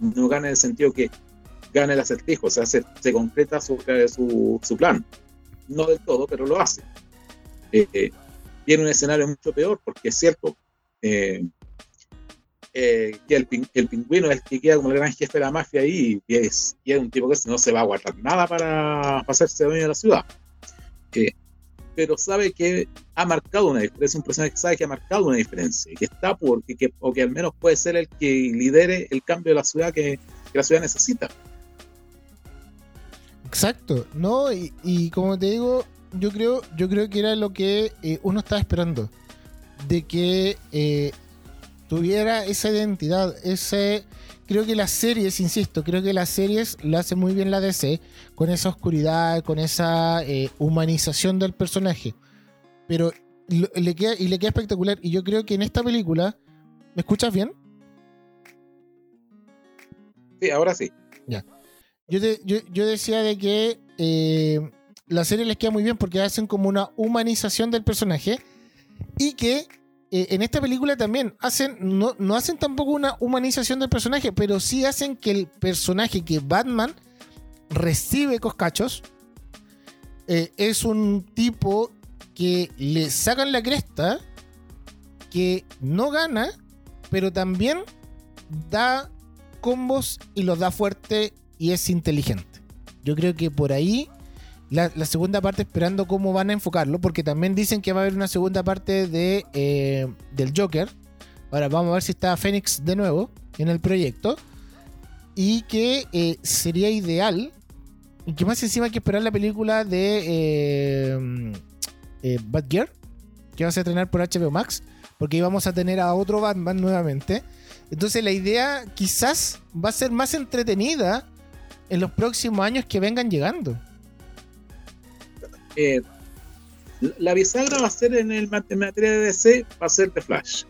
no gana en el sentido que gana el acertijo, o sea, se, se concreta su, su, su, plan. No del todo, pero lo hace. Eh, tiene un escenario mucho peor porque es cierto, eh, eh, que el, el, pingüino es el que queda como el gran jefe de la mafia ahí y es, y es un tipo que no se va a guardar nada para, hacerse dueño de la ciudad pero sabe que ha marcado una diferencia, es un personaje que sabe que ha marcado una diferencia, que está por, que, o que al menos puede ser el que lidere el cambio de la ciudad que, la ciudad necesita. Exacto, no, y, como te digo, yo creo, yo creo que era lo que eh, uno estaba esperando, de que eh, tuviera esa identidad, ese creo que las series, insisto, creo que las series lo hace muy bien la DC, con esa oscuridad, con esa eh, humanización del personaje. Pero le queda, y le queda espectacular. Y yo creo que en esta película, ¿me escuchas bien? Sí, ahora sí. Ya. Yo, yo, decía de que eh, la serie les queda muy bien porque hacen como una humanización del personaje y que eh, en esta película también hacen, no, no hacen tampoco una humanización del personaje, pero sí hacen que el personaje que Batman recibe coscachos eh, es un tipo que le sacan la cresta, que no gana, pero también da combos y los da fuerte y es inteligente. Yo creo que por ahí la, segunda parte esperando cómo van a enfocarlo, porque también dicen que va a haber una segunda parte de, eh, del Joker. Ahora vamos a ver si está Fénix de nuevo en el proyecto. Y que eh, sería ideal. Y que más encima hay que esperar la película de eh, eh Batgirl, que va a estrenar por HBO Max, porque íbamos a tener a otro Batman nuevamente. Entonces la idea quizás va a ser más entretenida en los próximos años que vengan llegando. Eh, la bisagra va a ser en el materia de DC, va a ser de Flash.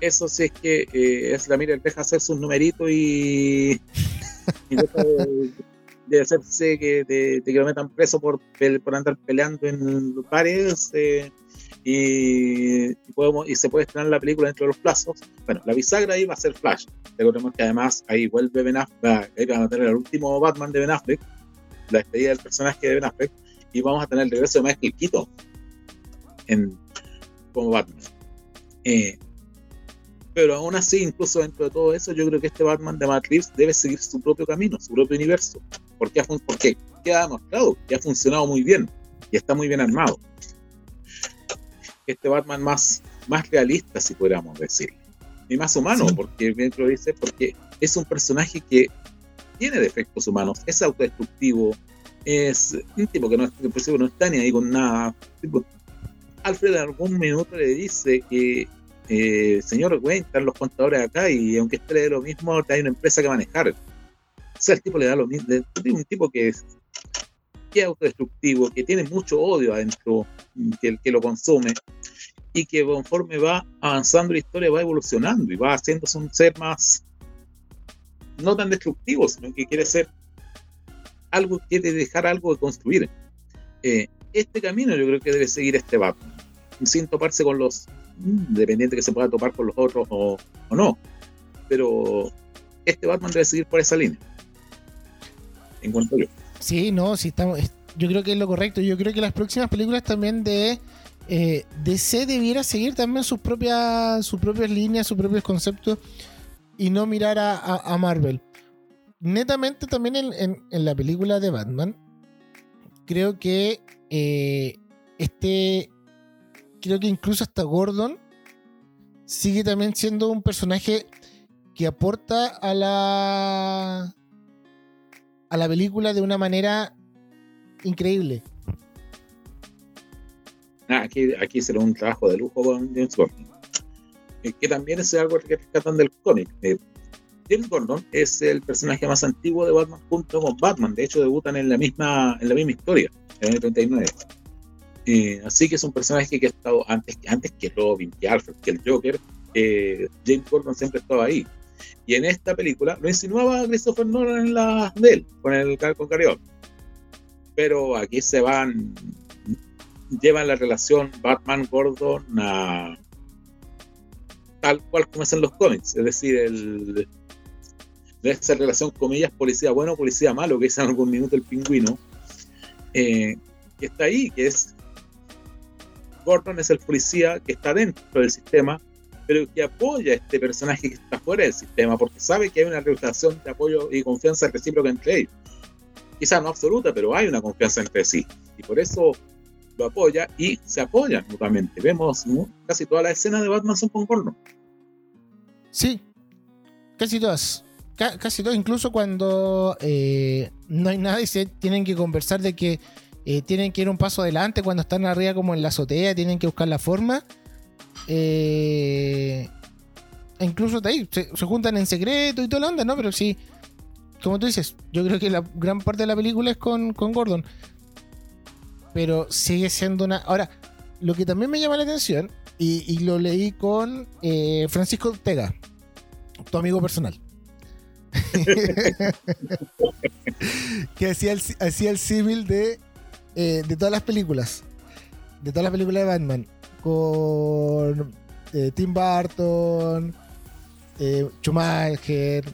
Eso sí es que eh, es la mira deja hacer sus numeritos y, de, hacerse que, de, que lo metan preso por, por andar peleando en lugares eh, y, se puede estrenar la película dentro de los plazos. Bueno, la bisagra ahí va a ser Flash. Recordemos que además ahí vuelve Ben Affleck, ahí van a tener el último Batman de Ben Affleck, la despedida del personaje de Ben Affleck y vamos a tener el regreso de Michael Keaton en, como Batman. Eh, pero aún así, incluso dentro de todo eso, yo creo que este Batman de Matt Reeves debe seguir su propio camino, su propio universo. Porque, ha, porque queda demostrado que ha funcionado muy bien y está muy bien armado. Este Batman más, más realista, si pudiéramos decir. Y más humano, porque bien lo dice, porque es un personaje que tiene defectos humanos, es autodestructivo, es un tipo que no, no está ni ahí con nada. Alfred en algún minuto le dice que, eh, señor Wayne, están los contadores acá y aunque esté de lo mismo, hay una empresa que manejar. O sea, el tipo le da lo mismo, un tipo que es, que es autodestructivo, que tiene mucho odio adentro, que, que lo consume, y que conforme va avanzando la historia va evolucionando y va haciéndose un ser más no tan destructivo, sino que quiere ser algo, quiere dejar algo de construir. Eh, este camino yo creo que debe seguir este Batman, sin toparse con los, mm, dependiente que se pueda topar con los otros o, no, pero este Batman debe seguir por esa línea. En cuanto yo. Sí, no, sí estamos, yo creo que es lo correcto. Yo creo que las próximas películas también de eh, DC debiera seguir también sus propias, sus propias líneas, sus propios conceptos y no mirar a, Marvel. Netamente también en, la película de Batman, creo que eh, este, creo que incluso hasta Gordon sigue también siendo un personaje que aporta a la a la película de una manera increíble. Ah, aquí, aquí será un trabajo de lujo con James Gordon. Eh, que también es algo que rescatan del cómic. Eh, James Gordon es el personaje más antiguo de Batman junto con Batman. De hecho, debutan en la misma, en la misma historia, en el 39. Eh, así que es un personaje que ha estado antes, antes que Robin, que Alfred, que el Joker. James Gordon siempre estaba ahí. Y en esta película lo insinuaba Christopher Nolan en la de él, con el con Carrión. Pero aquí se van llevan la relación Batman-Gordon a tal cual como es en los cómics, es decir, el, esa relación, comillas, policía bueno, policía malo, que es en algún minuto el pingüino, eh, que está ahí, que es Gordon es el policía que está dentro del sistema, pero que apoya a este personaje que está fuera del sistema, porque sabe que hay una relación de apoyo y confianza recíproca entre ellos. Quizás no absoluta, pero hay una confianza entre sí. Y por eso lo apoya y se apoyan mutuamente. Vemos casi todas las escenas de Batman son con Gordon. Sí, casi todas. Casi todas, incluso cuando eh, no hay nada y se tienen que conversar de que eh, tienen que ir un paso adelante cuando están arriba como en la azotea, tienen que buscar la forma. Eh, incluso ahí se, juntan en secreto y toda la onda, ¿no? Pero sí, como tú dices, yo creo que la gran parte de la película es con, con Gordon pero sigue siendo una... Ahora, lo que también me llama la atención, y, lo leí con eh, Francisco Ortega, tu amigo personal. que hacía el, hacía el símil de, eh, de todas las películas. De todas las películas de Batman. Con eh, Tim Burton, Schumacher,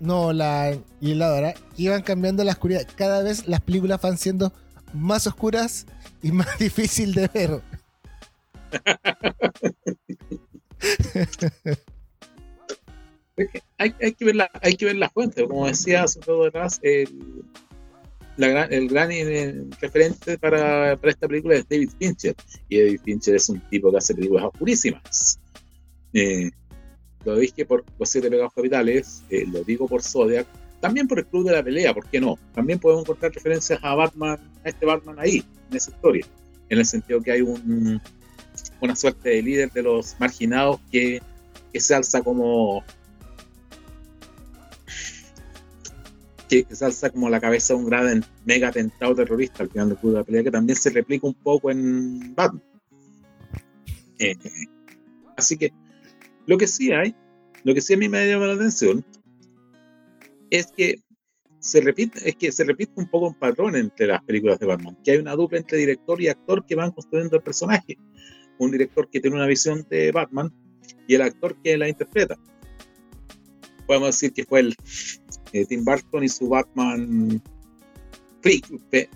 Nolan y el ahora iban cambiando la oscuridad. Cada vez las películas van siendo más oscuras y más difícil de ver. hay, hay, que ver la, hay que ver la fuente, como decía hace todo atrás, el, el gran referente para, para, esta película es David Fincher. Y David Fincher es un tipo que hace películas oscurísimas. Eh, lo dije por Los Siete Pegados Capitales, eh, lo digo por Zodiac, también por el Club de la Pelea, ¿por qué no? También podemos encontrar referencias a Batman, a este Batman ahí, en esa historia, en el sentido que hay un, una suerte de líder de los marginados que, se alza como que, se alza como la cabeza de un gran mega atentado terrorista al final del Club de la Pelea, que también se replica un poco en Batman. Eh, así que lo que sí hay, lo que sí a mí me llama la atención es que se repite, es que se repite un poco un patrón entre las películas de Batman, que hay una dupla entre director y actor que van construyendo el personaje. Un director que tiene una visión de Batman y el actor que la interpreta. Podemos decir que fue el eh, Tim Burton y su Batman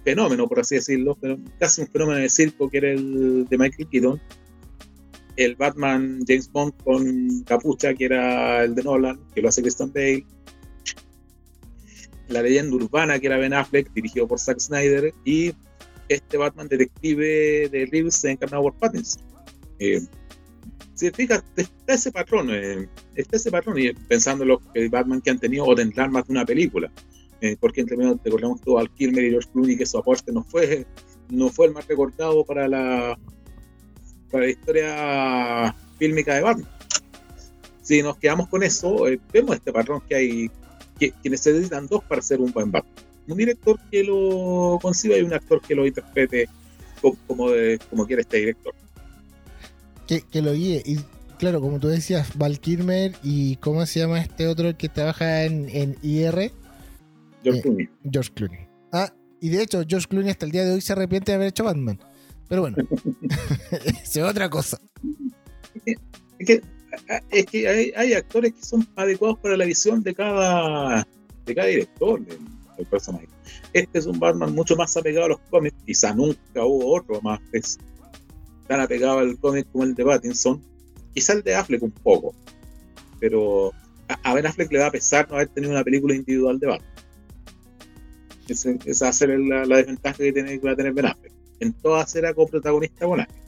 fenómeno, por así decirlo, casi un fenómeno de circo que era el de Michael Keaton. El Batman James Bond con capucha, que era el de Nolan, que lo hace Christian Bale la leyenda urbana que era Ben Affleck, dirigido por Zack Snyder, y este Batman detective de Reeves encarnado por Pattinson. Eh, si fijas, está ese patrón, eh, está ese patrón, y pensando en los Batman que han tenido o tendrán más de una película. Eh, porque entre medio recordamos todo al Kilmer y George Clooney que su aporte no fue, no fue el más recordado para la, para la historia fílmica de Batman. Si nos quedamos con eso, eh, vemos este patrón que hay, que, que, necesitan dos para ser un buen Batman. Un director que lo conciba y un actor que lo interprete como, como, de, como quiere este director que, que lo guíe. Y claro, como tú decías, Val Kilmer y ¿cómo se llama este otro que trabaja en, en IR? George eh, Clooney. George Clooney. Ah, y de hecho, George Clooney hasta el día de hoy se arrepiente de haber hecho Batman. Pero bueno, es otra cosa. Es que, es que hay, hay, actores que son adecuados para la visión de cada, de cada director del, del personaje. Este es un Batman mucho más apegado a los cómics, quizá nunca hubo otro más tan apegado al cómic como el de Pattinson. Quizá el de Affleck un poco, pero a, Ben Affleck le va a pesar no haber tenido una película individual de Batman. Esa, va a ser la, desventaja que, tiene, que va a tener Ben Affleck. En todas será coprotagonista con Affleck.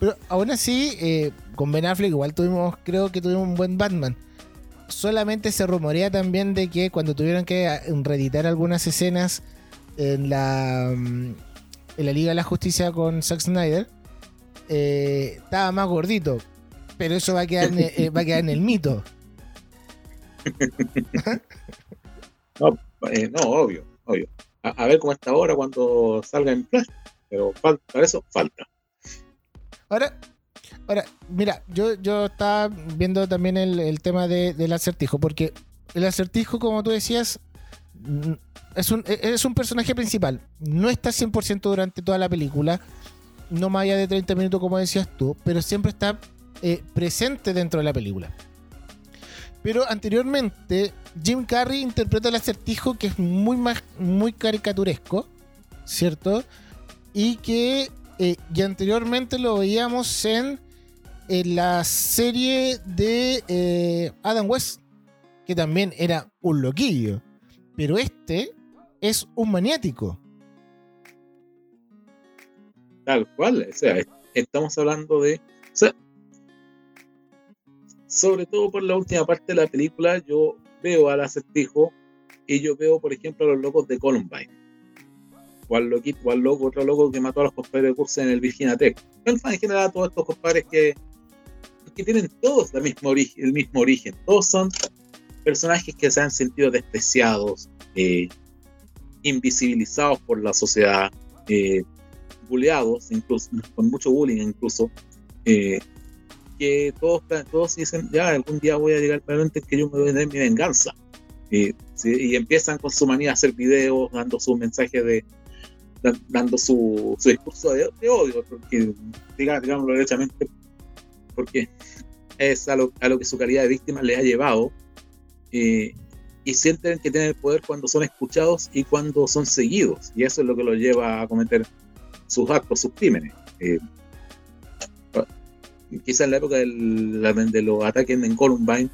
Pero aún así, eh, con Ben Affleck igual tuvimos, creo que tuvimos un buen Batman. Solamente se rumorea también de que cuando tuvieron que eh, reeditar algunas escenas en la, mm, en la Liga de la Justicia con Zack Snyder, eh, estaba más gordito. Pero eso va a quedar en, eh, va a quedar en el mito. no, eh, no, obvio, obvio. A, ver cómo está ahora cuando salga en Flash. Pero para eso falta. Ahora, ahora, mira, yo, yo estaba viendo también el, tema del acertijo, porque el acertijo, como tú decías, es un, es un personaje principal. No está 100% durante toda la película no más allá de 30 minutos como decías tú, pero siempre está eh, presente dentro de la película. Pero anteriormente, Jim Carrey interpreta el acertijo que es muy, más, muy caricaturesco, ¿cierto? Y que eh, anteriormente lo veíamos en, en la serie de eh, Adam West, que también era un loquillo. Pero este es un maniático. Tal cual, o sea, estamos hablando de... O sea, sobre todo por la última parte de la película, yo veo al acertijo y yo veo, por ejemplo, a los locos de Columbine. O loquito, loco, otro loco que mató a los compadres de curso en el Virginia Tech. En general, a todos estos compadres que, que tienen todos la misma origen, el mismo origen. Todos son personajes que se han sentido despreciados, eh, invisibilizados por la sociedad, eh, buleados, incluso, con mucho bullying incluso, eh, que todos, todos dicen, ya algún día voy a llegar al que yo me voy a mi venganza. y empiezan con su manía a hacer videos, dando su mensaje de, dando su, su discurso de, odio, porque, digámoslo derechamente, porque es a lo, a lo, que su calidad de víctima le ha llevado. Eh, y sienten que tienen el poder cuando son escuchados y cuando son seguidos. Y eso es lo que los lleva a cometer sus actos, sus crímenes. Eh, quizás en la época del, de los ataques en Columbine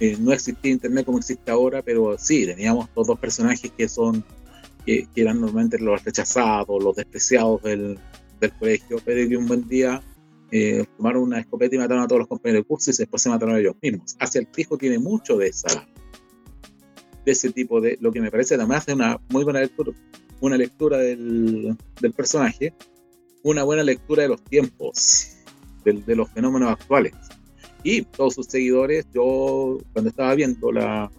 eh, no existía internet como existe ahora, pero sí, teníamos los dos personajes que son que, eran normalmente los rechazados, los despreciados del, colegio, pero que un buen día eh, tomaron una escopeta y mataron a todos los compañeros de curso y después se mataron a ellos mismos. Hacia el pijo tiene mucho de esa de ese tipo de lo que me parece además de una muy buena lectura una lectura del, del película una buena lectura de los tiempos, de, los fenómenos actuales. Y todos sus seguidores, yo cuando estaba viendo la,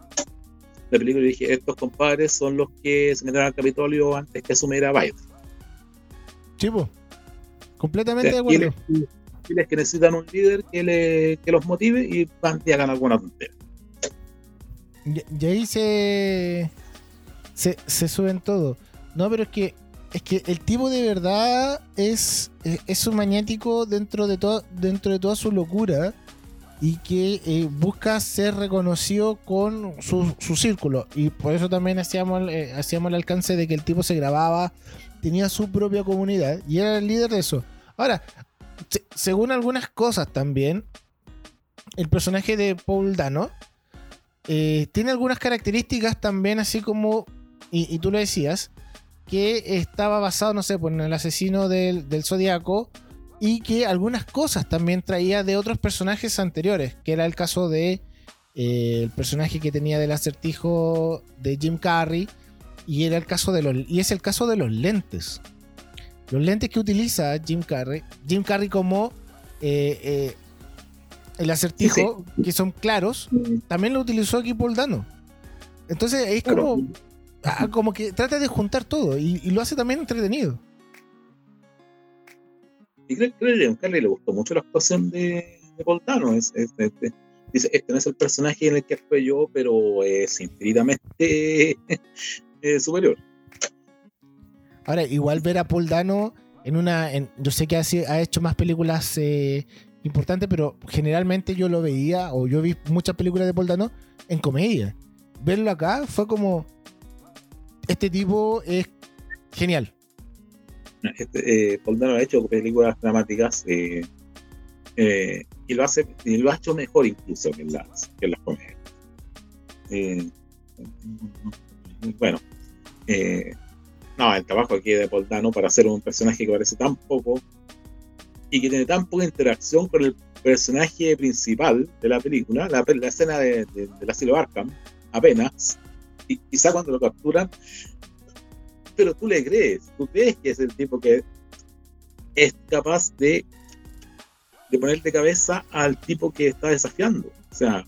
la película dije, estos compadres son los que se metieron al Capitolio antes que asumiera Biden. Chivo, completamente de acuerdo. Y que necesitan un líder que, le, que los motive y van y hagan alguna tontería. Y, ahí se, se, se suben todo. No, pero es que es que el tipo de verdad es, es un maniático dentro de, todo, dentro de toda su locura y que eh, busca ser reconocido con su, círculo. Y por eso también hacíamos, eh, hacíamos el alcance de que el tipo se grababa, tenía su propia comunidad y era el líder de eso. Ahora, según algunas cosas también, el personaje de Paul Dano eh, tiene algunas características también así como, y tú lo decías, que estaba basado, no sé, pues en el asesino del, del Zodíaco, y que algunas cosas también traía de otros personajes anteriores, que era el caso de eh, el personaje que tenía del acertijo de Jim Carrey y era el caso de los y es el caso de los lentes. Los lentes que utiliza Jim Carrey, Jim Carrey como eh, eh, el acertijo, que son claros, también lo utilizó aquí Paul Dano. Entonces es como, ah, como que trata de juntar todo y, lo hace también entretenido. Y creo, que a Carrey le gustó mucho la actuación de, de. Es, este, dice, este no es el personaje en el que actué yo, pero es infinitamente eh, superior. Ahora, igual ver a Paul Dano en una. yo sé que ha, ha hecho más películas eh, importantes, pero generalmente yo lo veía, o yo vi muchas películas de Paul Dano en comedia. Verlo acá fue como. Este tipo es genial. Este, eh, Paul Dano ha hecho películas dramáticas y lo hace y lo ha hecho mejor incluso que las, que las comedias. bueno, eh, no, el trabajo aquí de Poldano para hacer un personaje que parece tan poco y que tiene tan poca interacción con el personaje principal de la película, la, escena de, de, del asilo Arkham, apenas, y quizá cuando lo capturan, pero tú le crees, tú crees que es el tipo que es capaz de, de poner de cabeza al tipo que está desafiando. O sea,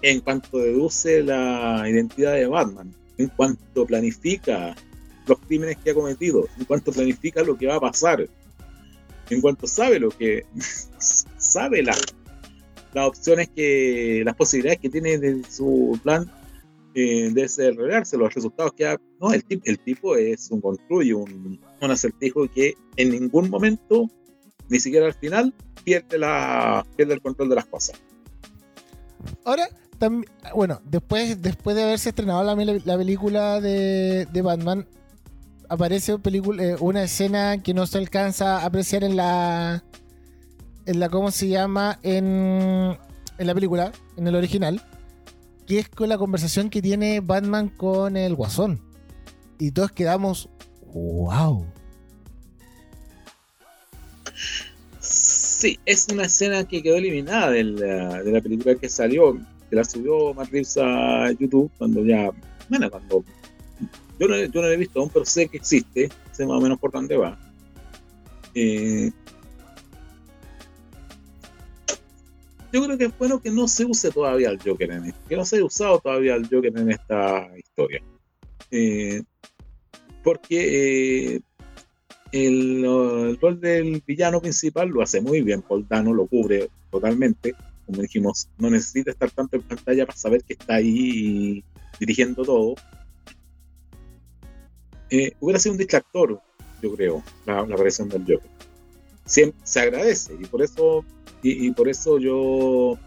en cuanto deduce la identidad de Batman, en cuanto planifica los crímenes que ha cometido, en cuanto planifica lo que va a pasar, en cuanto sabe lo que sabe las opciones que, las posibilidades que tiene de su plan eh, de desarrollarse, los resultados que ha. No, el, tipo es un construye, un, un acertijo que en ningún momento, ni siquiera al final, pierde, la, pierde el control de las cosas. Ahora, bueno, después, después de haberse estrenado la, la película de, Batman, aparece eh, una escena que no se alcanza a apreciar en la. En la, ¿cómo se llama? En, en la película, en el original, que es con la conversación que tiene Batman con el Guasón. Y todos quedamos, wow. Sí, es una escena que quedó eliminada de la, de la película que salió que la subió Matt a YouTube cuando ya, bueno, cuando yo no, yo no la he visto aún, pero sé que existe, sé más o menos por dónde va. Eh, yo creo que es bueno que no se use todavía el Joker en esto, que no se haya usado todavía el Joker en esta historia. Eh, porque eh, el, el, rol del villano principal lo hace muy bien, Paul Dano lo cubre totalmente como dijimos, no necesita estar tanto en pantalla para saber que está ahí dirigiendo todo. Eh, hubiera sido un distractor, yo creo, la, aparición del Joker. Siempre, se agradece y por eso, y, por eso yo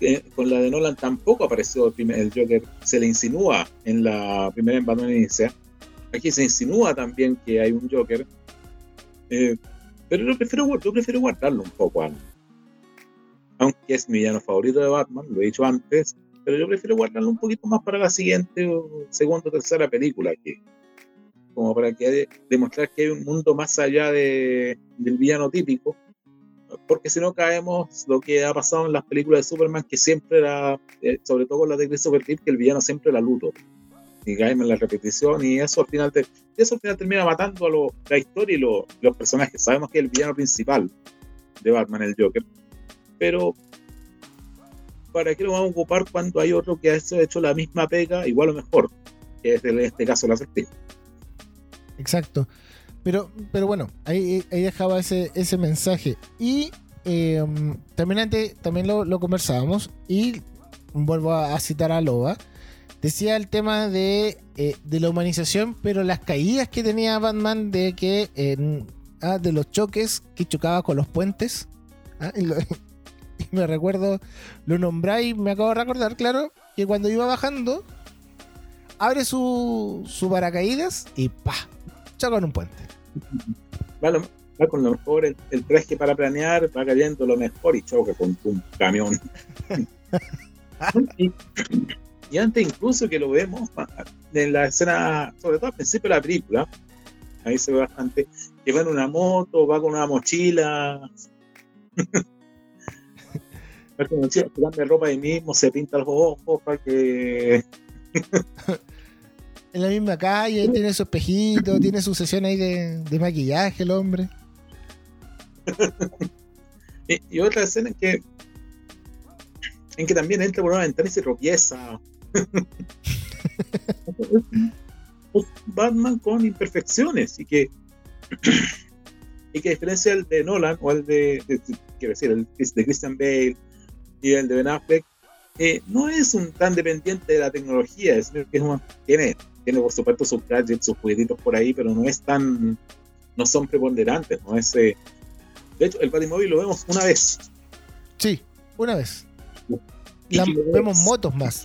eh, con la de Nolan tampoco apareció el, primer, el, Joker, se le insinúa en la primera en Batman Inicia. Aquí se insinúa también que hay un Joker. Eh, pero yo prefiero, yo prefiero guardarlo un poco, aunque es mi villano favorito de Batman, lo he dicho antes, pero yo prefiero guardarlo un poquito más para la siguiente, o segunda o tercera película, que, como para que demostrar que hay un mundo más allá de, del villano típico, porque si no caemos lo que ha pasado en las películas de Superman, que siempre era, eh, sobre todo con la de Christopher Reeve, que el villano siempre era luto y caemos en la repetición y eso al final, eso al final termina matando a la historia y los personajes. Sabemos que es el villano principal de Batman, el Joker, pero ¿para qué lo vamos a ocupar cuando hay otro que ha hecho la misma pega, igual o mejor? Que es en este caso la acertijo. Exacto. Pero, pero bueno, ahí, ahí dejaba ese, ese mensaje. Y em, también antes también lo, conversábamos. Y vuelvo a citar a Loba decía el tema de, eh, de, la humanización, pero las caídas que tenía Batman de que ah, de los choques que chocaba con los puentes. Ah, y, me recuerdo, lo nombráis, me acabo de recordar, claro, que cuando iba bajando, abre su, su paracaídas y pa, choca en un puente. va con lo mejor el, traje para planear, va cayendo lo mejor y choca con un camión. Y antes incluso que lo vemos en la escena, sobre todo al principio de la película, ahí se ve bastante, que va en una moto, va con una mochila. va con mochila, cambia ropa ahí mismo, se pinta los ojos para que... en la misma calle, tiene su espejito, tiene su sesión ahí de, de maquillaje el hombre. y, y, otra escena en que en que también entra por una ventana y se tropieza. Batman con imperfecciones y que y que a diferencia del de Nolan o el de, quiero decir el de Christian Bale y el de Ben Affleck eh, no es un tan dependiente de la tecnología es que es tiene tiene por supuesto sus gadgets sus juguetitos por ahí pero no es tan no son preponderantes no es eh, de hecho el Batimóvil lo vemos una vez. Sí una vez. La, vemos motos más.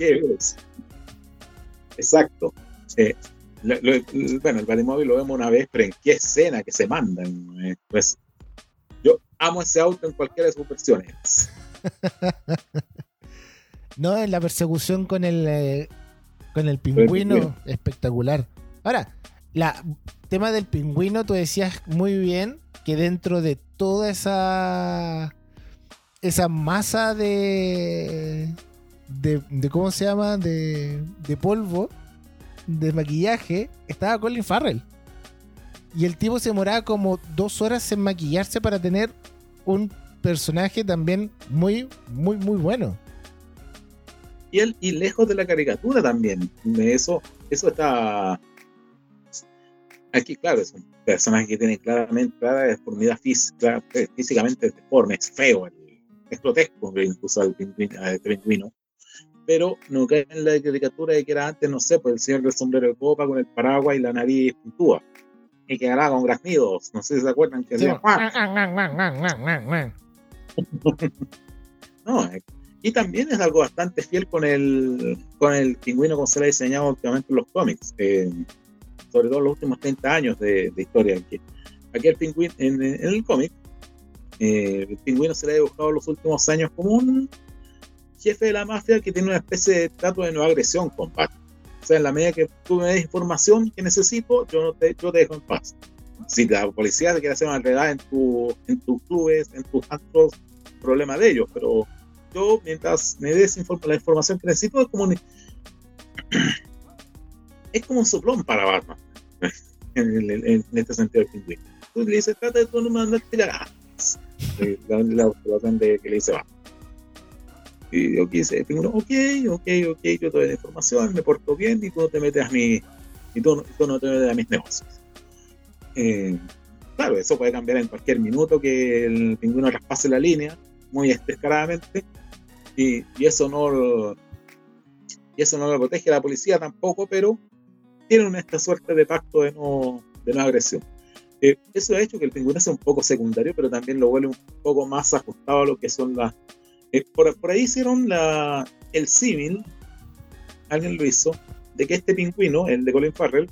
Exacto. Eh, bueno, el Batimóvil lo vemos una vez, pero ¿en qué escena que se mandan? Eh, pues yo amo ese auto en cualquiera de sus versiones. no, en la persecución con el eh, con el pingüino, espectacular. Ahora, la tema del pingüino, tú decías muy bien que dentro de toda esa esa masa de de, de ¿cómo se llama? de, de polvo de maquillaje estaba Colin Farrell. Y el tipo se demoraba como dos horas en maquillarse para tener un personaje también muy, muy, muy bueno. Y, él, y lejos de la caricatura también. Eso, eso está. Aquí, claro, es un personaje que tiene claramente clara deformidad física, físicamente deforme, es feo, es grotesco, incluso el pingüino pero no cae en la caricatura de que era antes, no sé, pues el señor del sombrero de copa con el paraguas y la nariz puntúa. Y quedará con graznidos. No sé si se acuerdan que hacía. no, eh, y también es algo bastante fiel con el, con el pingüino como se le ha diseñado últimamente en los cómics, eh, sobre todo los últimos 30 años de, historia. Aquí, aquí el pingüino, en, el cómic, eh, el pingüino se le ha dibujado los últimos años como un jefe de la mafia que tiene una especie de trato de no agresión con. O sea, en la medida que tú me des información que necesito, yo, no te, yo te dejo en paz. Si la policía te quiere hacer una realidad en, tu, en tus clubes, en tus actos, problema de ellos, pero yo, mientras me des la información que necesito, es como un, es como un soplón para Batman, en, este sentido del pingüino. Tú le dices, trata de tú no mandarte la, la, observación de que le dice Batman. Y yo quise, ok, ok, ok, yo te doy la información, me porto bien y tú no te metes a mi, y tú, no te metes a mis negocios. Eh, claro, eso puede cambiar en cualquier minuto que el pingüino traspase la línea muy descaradamente y, y, eso no lo, y eso no lo protege la policía tampoco, pero tienen esta suerte de pacto de no, de no agresión. Eh, eso ha hecho que el pingüino sea un poco secundario, pero también lo vuelve un poco más ajustado a lo que son las eh, por, ahí hicieron la, el símil, alguien lo hizo, de que este pingüino, el de Colin Farrell,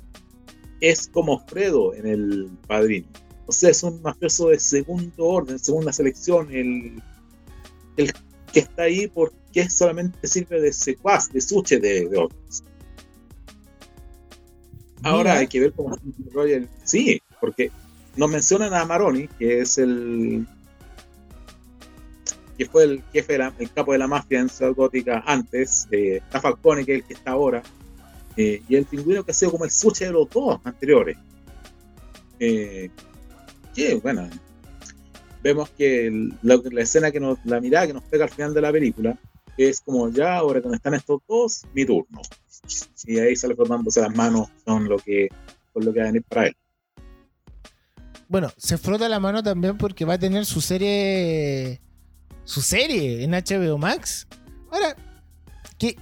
es como Fredo en el padrino. O sea, es un mafioso de segundo orden, segunda selección, el, el que está ahí porque solamente sirve de secuaz, de suche de, de otros. Ahora hay que ver cómo Sí, porque nos mencionan a Maroni, que es el que fue el jefe, el capo de la mafia en Ciudad Gótica antes, eh, está Falcone, que es el que está ahora, eh, y el pingüino que ha sido como el suche de los dos anteriores. Eh, que, bueno, vemos que la, escena que nos, la mirada que nos pega al final de la película es como ya, ahora que están estos dos, mi turno. Y ahí sale frotándose las manos con lo que, con lo que va a venir para él. Bueno, se frota la mano también porque va a tener su serie su serie en HBO Max. Ahora, ¿qué,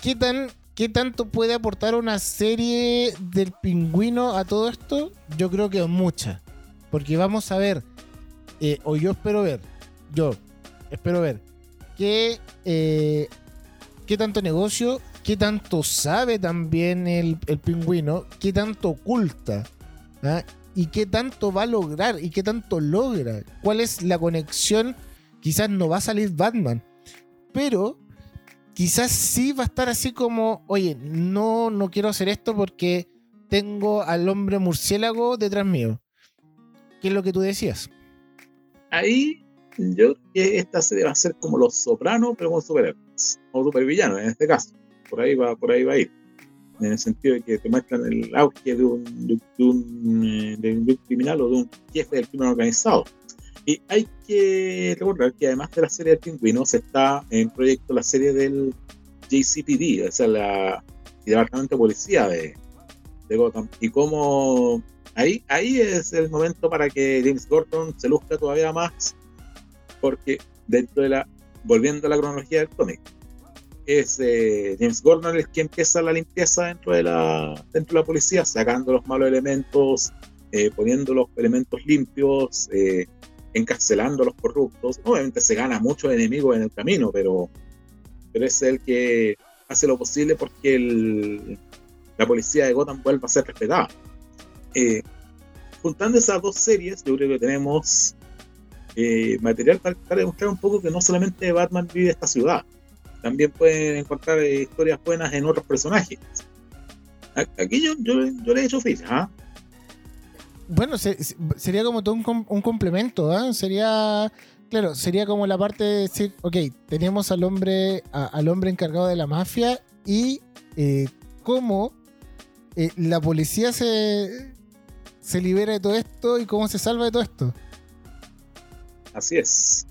qué, tan, ¿qué tanto puede aportar una serie del pingüino a todo esto? Yo creo que mucha. Porque vamos a ver, eh, o yo espero ver, yo espero ver, qué, eh, qué tanto negocio, qué tanto sabe también el, pingüino, qué tanto oculta. ¿ah? y qué tanto va a lograr y qué tanto logra. ¿Cuál es la conexión quizás no va a salir Batman, pero quizás sí va a estar así como, oye, no, no quiero hacer esto porque tengo al hombre murciélago detrás mío. ¿Qué es lo que tú decías? Ahí yo creo que esta serie va a ser como Los Sopranos, pero con superhéroes, o supervillanos en este caso. Por ahí va, por ahí va a ir. En el sentido de que te muestran el auge de un, de un, eh, de un criminal o de un jefe del crimen organizado. Y hay que recordar que además de la serie del pingüino, se está en proyecto la serie del JCPD, o sea, la, el Departamento de Policía de, de Gotham. Y como ahí, ahí es el momento para que James Gordon se luzca todavía más, porque dentro de la, volviendo a la cronología del cómic, es eh, James Gordon el que empieza la limpieza dentro de la, dentro de la policía, sacando los malos elementos, eh, poniendo los elementos limpios, eh, encarcelando a los corruptos. Obviamente se gana muchos enemigos en el camino, pero, es el que hace lo posible porque la policía de Gotham vuelva a ser respetada. Eh, juntando esas dos series, yo creo que tenemos eh, material para, demostrar un poco que no solamente Batman vive esta ciudad, también pueden encontrar eh, historias buenas en otros personajes. Aquí yo, yo, le he hecho ficha. ¿ah? Bueno, sería como todo un, un complemento, ¿ah? Sería, claro, sería como la parte de decir, ok, tenemos al hombre, al hombre encargado de la mafia y cómo eh, la policía se, se libera de todo esto y cómo se salva de todo esto. Así es.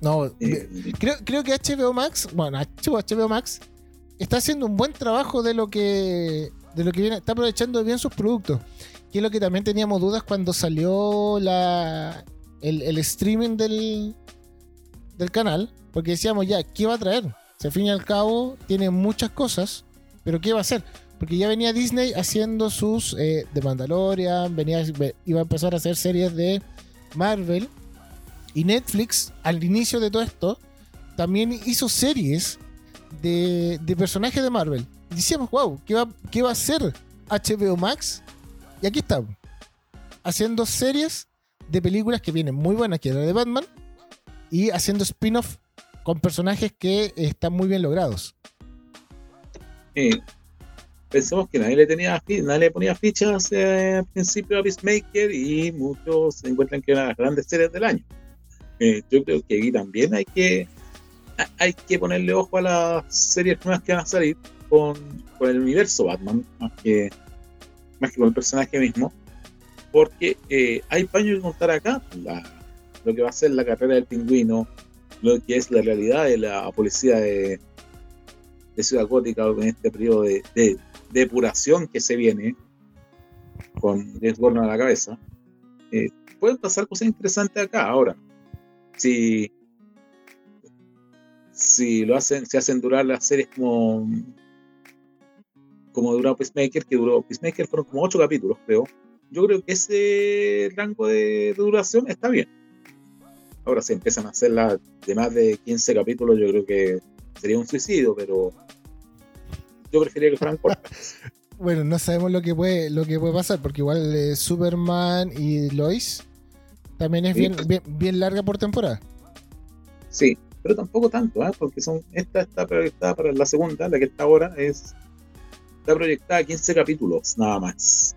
No, eh, creo, creo que HBO Max, bueno, HBO Max está haciendo un buen trabajo de lo que de lo que viene, está aprovechando bien sus productos. Que es lo que también teníamos dudas cuando salió la el, el streaming del, del canal, porque decíamos ya, ¿qué va a traer? Si al fin y al cabo tiene muchas cosas, pero ¿qué va a hacer? Porque ya venía Disney haciendo sus eh, de Mandalorian, venía, iba a empezar a hacer series de Marvel. Y Netflix, al inicio de todo esto, también hizo series de, personajes de Marvel. Y decíamos, wow, ¿qué va, ¿qué va a hacer HBO Max? Y aquí estamos. Haciendo series de películas que vienen muy buenas, que era de Batman. Y haciendo spin-off con personajes que están muy bien logrados. Sí, pensemos que nadie le tenía nadie le ponía fichas eh, al principio a Peacemaker y muchos se encuentran que eran las grandes series del año. Eh, yo creo que aquí también hay que hay que ponerle ojo a las series nuevas que van a salir con, con el universo Batman, más que, más que con el personaje mismo, porque eh, hay paño que contar acá, lo que va a ser la carrera del pingüino, lo que es la realidad de la policía de, de Ciudad Gótica en este periodo de, depuración que se viene con desborno a la cabeza, eh, pueden pasar cosas interesantes acá. Ahora, si, si lo hacen, se hacen durar las series como como duró Peacemaker, que duró Peacemaker fueron como ocho capítulos, creo. Yo creo que ese rango de, duración está bien. Ahora, si empiezan a hacerla de más de 15 capítulos, yo creo que sería un suicidio, pero yo preferiría que fueran cortas. bueno, no sabemos lo que puede, lo que puede pasar, porque igual eh, Superman y Lois también es bien, bien, larga por temporada. Sí, pero tampoco tanto, ¿eh? porque son esta está proyectada para la segunda, la que está ahora es está proyectada 15 capítulos nada más.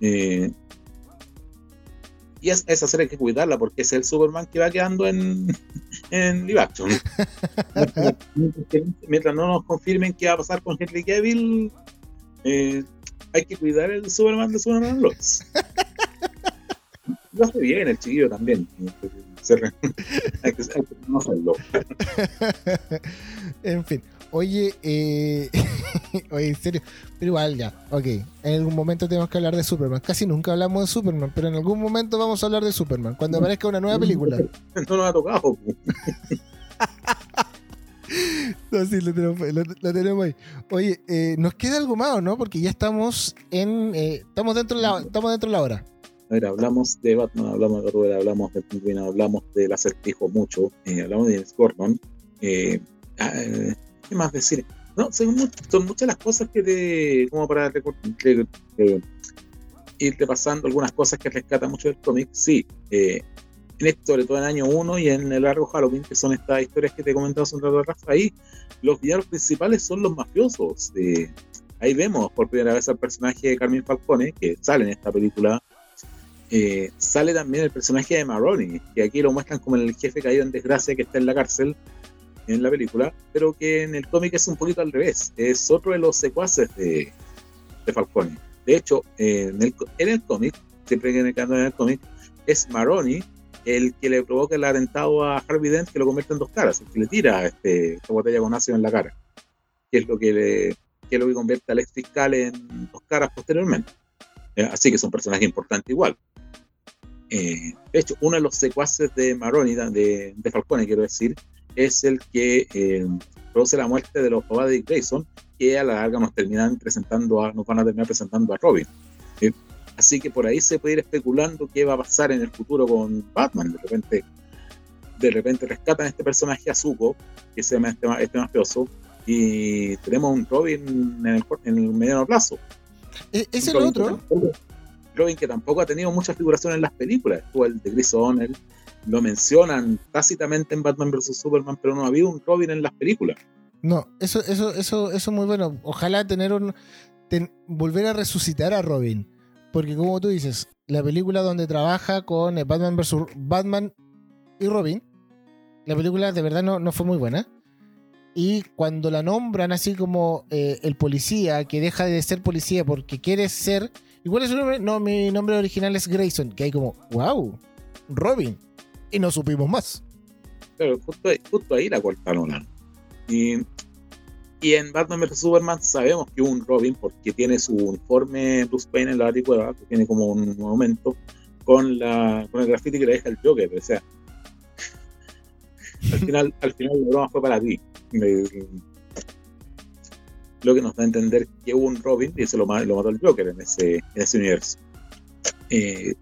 Eh, y esa serie hay que cuidarla porque es el Superman que va quedando en, en live action. Mientras no nos confirmen qué va a pasar con Henry Cavill, eh, hay que cuidar el Superman de Superman Lois. Lo hace bien el chiquillo también. hay que, hay que conocerlo. en fin. Oye, eh, oye, en serio, pero igual ya, ok, en algún momento tenemos que hablar de Superman. Casi nunca hablamos de Superman, pero en algún momento vamos a hablar de Superman, cuando aparezca una nueva película. No nos ha tocado. no, sí, lo tenemos, ahí. Oye, eh, nos queda algo más, ¿no? Porque ya estamos en, eh, estamos dentro de la, estamos dentro de la hora. A ver, hablamos de Batman, hablamos de Robert, hablamos de Pingüino, hablamos del acertijo mucho, eh, hablamos de James Gordon. Eh, ah, ¿Qué más decir? No, son, muchas las cosas que te. como para ir repasando algunas cosas que rescata mucho del cómic. Sí, eh, en esto, sobre todo en año 1 y en el largo Halloween, que son estas historias que te he comentado hace un rato ahí los villanos principales son los mafiosos. ahí vemos por primera vez al personaje de Carmen Falcone, que sale en esta película. Eh, sale también el personaje de Maroni, que aquí lo muestran como el jefe caído en desgracia que está en la cárcel en la película, pero que en el cómic es un poquito al revés. Es otro de los secuaces de, de Falcone. De hecho, en el, en el cómic, siempre que en el en el cómic, es Maroni el que le provoca el atentado a Harvey Dent que lo convierte en dos caras, el que le tira este, esta botella con ácido en la cara, que es lo que, le, que, lo que convierte al ex fiscal en dos caras posteriormente. Eh, así que es un personaje importante igual. Eh, de hecho, uno de los secuaces de Maroni, de, de Falcone, quiero decir, es el que eh, produce la muerte de los papás de Grayson, que a la larga nos terminan presentando a, nos van a terminar presentando a Robin. Así que por ahí se puede ir especulando qué va a pasar en el futuro con Batman. De repente, de repente rescatan a este personaje Azuko, que se llama este, este mafioso, y tenemos un Robin en el, en el mediano plazo. ¿E-, ¿Es, el otro? Robin que tampoco ha tenido mucha figuración en las películas. Estuvo el de Chris O'Neill, lo mencionan tácitamente en Batman vs. Superman, pero no ha habido un Robin en las películas. No, eso, eso, eso, eso es muy bueno. Ojalá tener un. volver a resucitar a Robin. Porque como tú dices, la película donde trabaja con Batman vs. Batman y Robin, la película de verdad no, fue muy buena. Y cuando la nombran así como eh, el policía, que deja de ser policía porque quiere ser. igual es su nombre? No, mi nombre original es Grayson. Que hay como, wow, Robin. Y no supimos más. Pero justo ahí, justo ahí la cortaron. Y y en Batman vs Superman sabemos que hubo un Robin porque tiene su uniforme Bruce Wayne en la baticueva, que tiene como un monumento con, la, con el graffiti que le deja el Joker. O sea, al final, al final la broma fue para ti. Lo que nos da a entender que hubo un Robin y eso lo, lo mató el Joker en ese, en ese universo. Eh,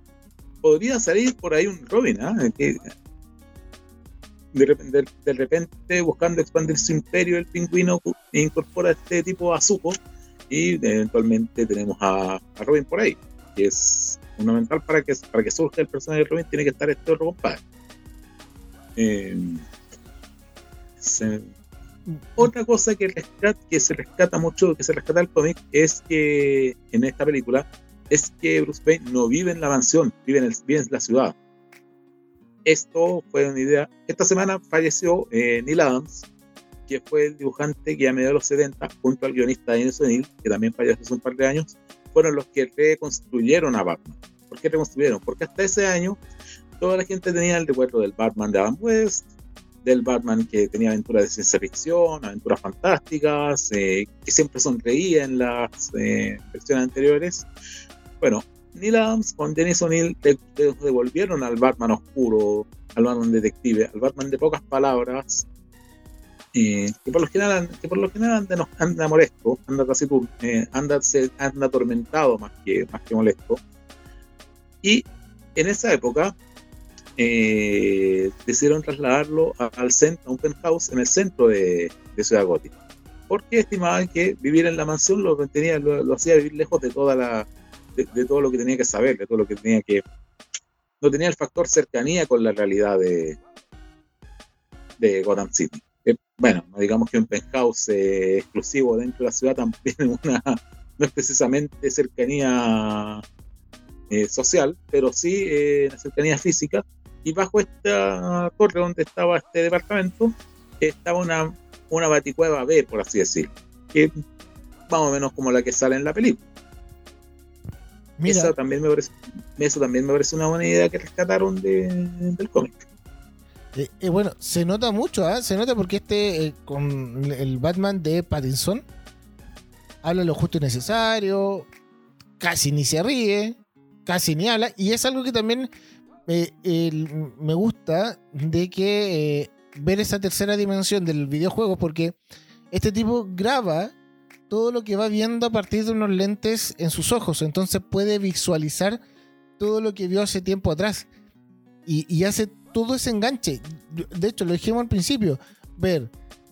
podría salir por ahí un Robin, ¿ah? de repente, buscando expandir su imperio, el pingüino incorpora este tipo a Zuko y eventualmente tenemos a, Robin por ahí, que es fundamental para que, para que surja el personaje de Robin, tiene que estar este otro compadre. Eh, otra cosa que, que se rescata mucho, que se rescata el cómic, es que en esta película, es que Bruce Wayne no vive en la mansión, vive en, vive en la ciudad esto fue una idea. Esta semana falleció eh, Neil Adams, que fue el dibujante que a mediados de los 70, junto al guionista Dennis O'Neill, que también falleció hace un par de años, fueron los que reconstruyeron a Batman. ¿Por qué reconstruyeron? Porque hasta ese año toda la gente tenía el recuerdo del Batman de Adam West, del Batman que tenía aventuras de ciencia ficción, aventuras fantásticas, eh, que siempre sonreía en las eh, versiones anteriores. Bueno, Neil Adams con Dennis O'Neill devolvieron al Batman oscuro, al Batman detective, al Batman de pocas palabras, eh, que por lo general, que por lo general anda, anda molesto, anda casi eh, anda, anda atormentado más que, más que molesto. Y en esa época eh, decidieron trasladarlo al centro, a un penthouse en el centro de, Ciudad Gótica, porque estimaban que vivir en la mansión lo, tenía, lo hacía vivir lejos de toda la de, todo lo que tenía que saber, de todo lo que tenía que... No tenía el factor cercanía con la realidad de, de Gotham City. Eh, bueno, digamos que un penthouse eh, exclusivo dentro de la ciudad también una, no es precisamente cercanía eh, social, pero sí la cercanía física. Y bajo esta torre donde estaba este departamento, estaba una, una baticueva B, por así decirlo, que más o menos como la que sale en la película. Eso también me parece, eso también me parece una buena idea que rescataron del cómic. Eh, eh, bueno, se nota mucho, ¿ah? se nota porque este, eh, con el Batman de Pattinson, habla lo justo y necesario, casi ni se ríe, casi ni habla, y es algo que también me gusta de que ver esa tercera dimensión del videojuego, porque este tipo graba todo lo que va viendo a partir de unos lentes en sus ojos. Entonces puede visualizar todo lo que vio hace tiempo atrás. Y, hace todo ese enganche. De hecho, lo dijimos al principio. Ver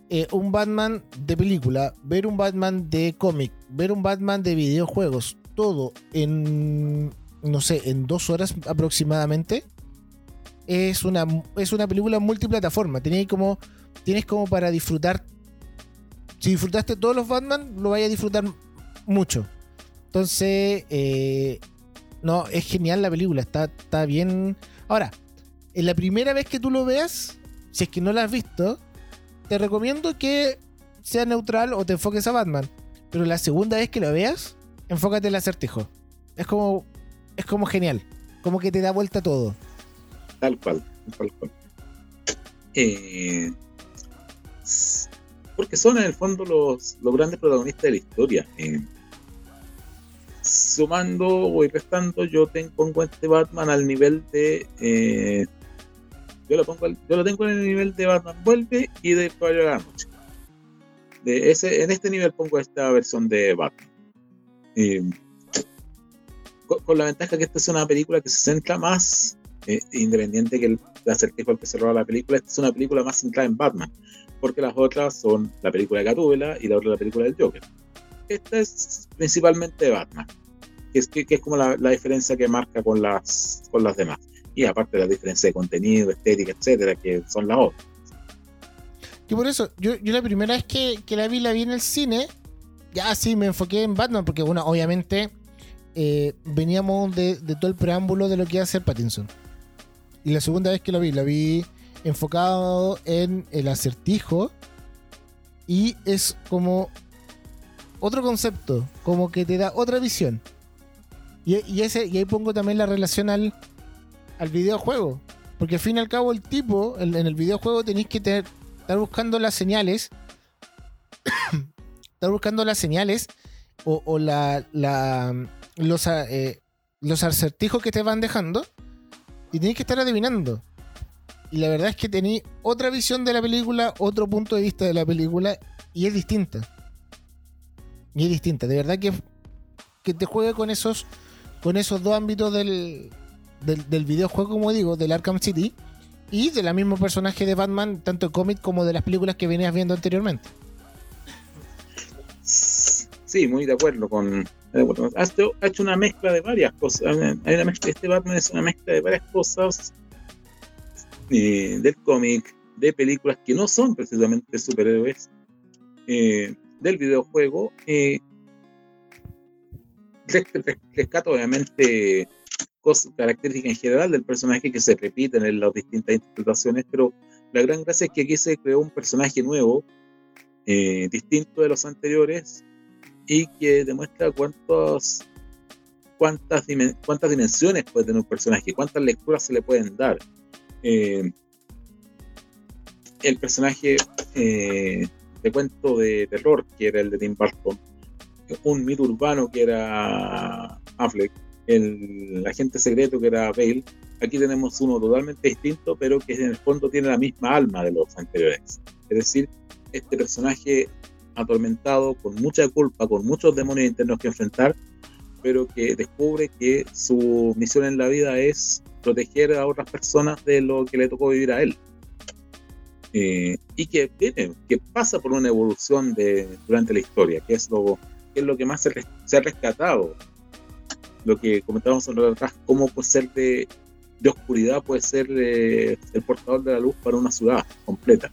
eh, un Batman de película, ver un Batman de cómic, ver un Batman de videojuegos, todo en, no sé, en dos horas aproximadamente. Es una, es una película multiplataforma. Tienes como, tienes como para disfrutar si disfrutaste todos los Batman, lo vayas a disfrutar mucho. Entonces, eh, no, es genial la película, está, está bien. Ahora, en la primera vez que tú lo veas, si es que no la has visto, te recomiendo que sea neutral o te enfoques a Batman. Pero la segunda vez que lo veas, enfócate en el acertijo. Es como, es como genial, como que te da vuelta todo. Tal cual, tal cual. Eh, porque son en el fondo los, los grandes protagonistas de la historia. Eh, sumando y restando, yo tengo, pongo este Batman al nivel de. Eh, yo, lo pongo, yo lo tengo en el nivel de Batman Vuelve y de Caballero de la Noche. De ese, en este nivel pongo esta versión de Batman. Eh, con, la ventaja que esta es una película que se centra más, independiente que el, acertijo al que se roba la película, esta es una película más centrada en Batman, porque las otras son la película de Gatúbela y la otra la película del Joker. Esta es principalmente Batman, que es, que, es como la, la, diferencia que marca con las, con las demás. Y aparte la diferencia de contenido, estética, etcétera, que son las otras. Que por eso, yo, yo la primera vez que, que, la vi, la vi en el cine, ya sí me enfoqué en Batman, porque bueno, obviamente eh, veníamos de, de, todo el preámbulo de lo que hacer Pattinson. Y la segunda vez que lo vi, la vi enfocado en el acertijo. Y es como otro concepto, como que te da otra visión. Y, ese, y ahí pongo también la relación al, videojuego. Porque al fin y al cabo el tipo, en, el videojuego tenéis que estar buscando las señales. estar buscando las señales o, o la, la, los, eh, los acertijos que te van dejando. Y tenéis que estar adivinando. Y la verdad es que tenéis otra visión de la película, otro punto de vista de la película. Y es distinta. Y es distinta. De verdad que, que te juegue con esos, con esos dos ámbitos del, del, del videojuego, como digo, del Arkham City. Y de la mismo personaje de Batman, tanto en cómic como de las películas que venías viendo anteriormente. Sí, muy de acuerdo con. Ha hecho una mezcla de varias cosas. Hay una mezcla, este Batman es una mezcla de varias cosas eh, del cómic, de películas que no son precisamente superhéroes, eh, del videojuego. Eh, rescato obviamente cosas, características en general del personaje que se repiten en las distintas interpretaciones, pero la gran gracia es que aquí se creó un personaje nuevo, eh, distinto de los anteriores, y que demuestra cuántos, cuántas, cuántas dimensiones puede tener un personaje, cuántas lecturas se le pueden dar. Eh, el personaje eh, de cuento de terror, que era el de Tim Burton, un mito urbano que era Affleck, el agente secreto que era Bale, aquí tenemos uno totalmente distinto, pero que en el fondo tiene la misma alma de los anteriores. Es decir, este personaje atormentado, con mucha culpa, con muchos demonios internos que enfrentar, pero que descubre que su misión en la vida es proteger a otras personas de lo que le tocó vivir a él. Eh, y que, tiene, que pasa por una evolución durante la historia, que es lo, que es lo que más se, ha rescatado lo que comentábamos atrás, cómo puede ser de, de oscuridad, puede ser eh, el portador de la luz para una ciudad completa.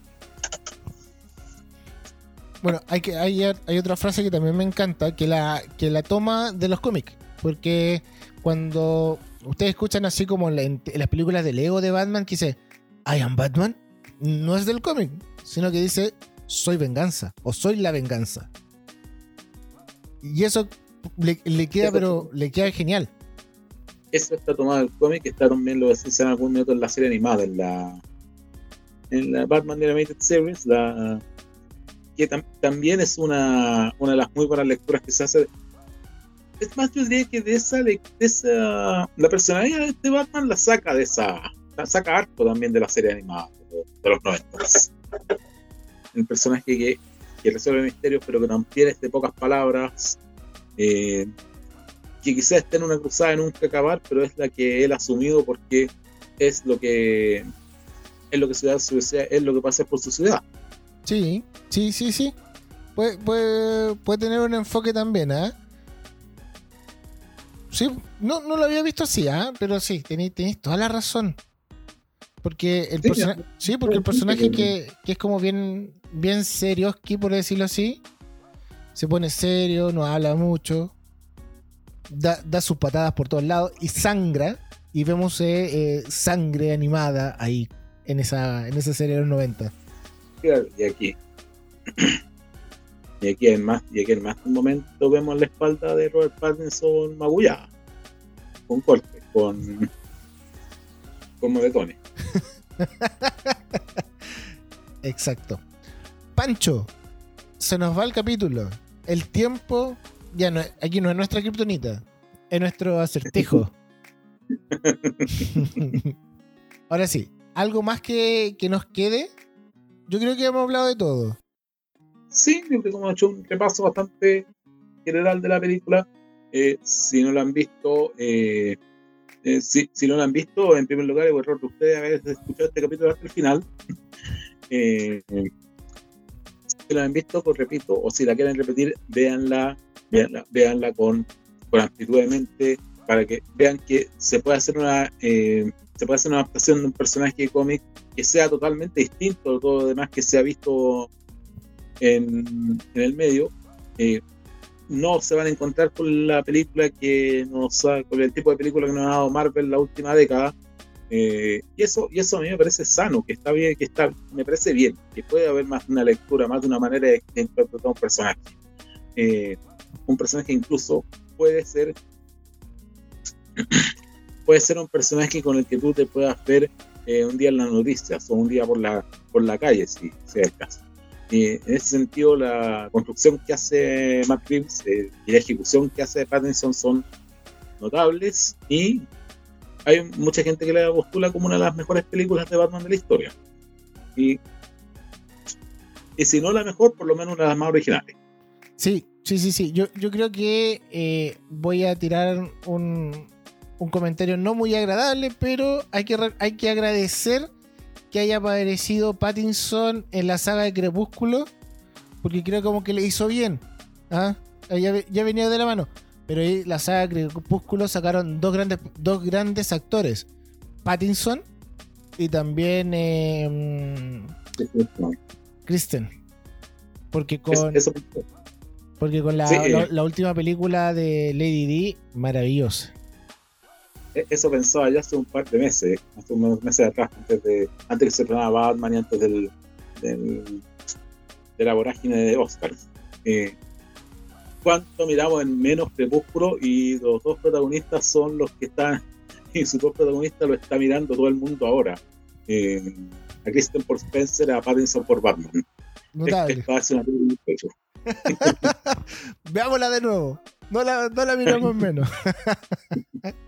Bueno, hay, que, hay, hay otra frase que también me encanta, que la, que la toma de los cómics, porque cuando ustedes escuchan así como en, la, en las películas de Lego de Batman, que dice, I am Batman, no es del cómic, sino que dice, soy venganza, o soy la venganza. Y eso le, queda, pero le queda genial. Eso está tomado del cómic, está también lo decís en algún minuto en la serie animada, en la en la Batman Animated Series, la que tam, también es una, una de las muy buenas lecturas que se hace. Es más, yo diría que de esa, de esa la personalidad de este Batman la saca de esa, la saca harto también de la serie animada de, de los 90. El personaje que, que resuelve misterios, pero que también es de pocas palabras, eh, que quizás esté en una cruzada y nunca acabar, pero es la que él ha asumido porque es lo que es lo que ciudad, es lo que pasa por su ciudad. Sí, sí, sí, sí. Puede, puede, puede tener un enfoque también, ¿ah? ¿eh? Sí, no, no lo había visto así, ¿ah? ¿eh? Pero sí, tenéis, tenéis toda la razón. Porque el sí, porque el personaje que, que, es como bien, bien serio, por decirlo así, se pone serio, no habla mucho, da, da sus patadas por todos lados y sangra. Y vemos eh, eh, sangre animada ahí en esa, en esa serie de los 90. Claro, y aquí. Y aquí en más, y aquí en más un momento vemos la espalda de Robert Pattinson magullada. Con corte, con. con moretones. Exacto. Pancho, se nos va el capítulo. El tiempo, ya no, aquí no es nuestra kriptonita, es nuestro acertijo. Ahora sí, ¿algo más que, que nos quede? Yo creo que hemos hablado de todo. Sí, creo que hemos hecho un repaso bastante general de la película. Eh, si no la han visto, eh, eh, si, si, no la han visto, en primer lugar, es error de ustedes haber escuchado este capítulo hasta el final. Eh, si la han visto, pues repito, o si la quieren repetir, véanla, véanla, véanla con, con amplitud de mente para que vean que se puede hacer una eh, se puede hacer una adaptación de un personaje de cómic que sea totalmente distinto de todo lo demás que se ha visto en, el medio. Eh, no se van a encontrar con la película que nos ha, con el tipo de película que nos ha dado Marvel la última década. Eh, y eso y eso a mí me parece sano, que está bien, que está, me parece bien, que puede haber más de una lectura, más de una manera de, de un personaje. Eh, un personaje incluso puede ser puede ser un personaje con el que tú te puedas ver eh, un día en las noticias o un día por la, por la calle, si sea el caso. Y en ese sentido, la construcción que hace Matt Reeves eh, y la ejecución que hace Pattinson son notables y hay mucha gente que la postula como una de las mejores películas de Batman de la historia. Y, y si no la mejor, por lo menos una de las más originales. Sí, sí, sí, sí. Yo, yo creo que eh, voy a tirar un, un comentario no muy agradable, pero hay que, hay que agradecer que haya aparecido Pattinson en la saga de Crepúsculo, porque creo como que le hizo bien. ¿ah? Ya, ya, venía de la mano. Pero ahí la saga de Crepúsculo sacaron dos grandes, dos grandes actores. Pattinson y también eh, Kristen. Porque con, porque con la, Sí. la, la última película de Lady D, maravillosa. Eso pensaba ya hace un par de meses, hace unos meses atrás, antes de antes que se estrenara Batman y antes del, del- de la vorágine de Oscars. Eh, ¿Cuánto miramos en menos Crepúsculo? Y los dos protagonistas son los que están, y sus dos protagonistas lo está mirando todo el mundo ahora. Eh, a Kristen por Spencer, a Pattinson por Batman. Notable. Una de pecho. Veámosla de nuevo. No la, no la miramos menos.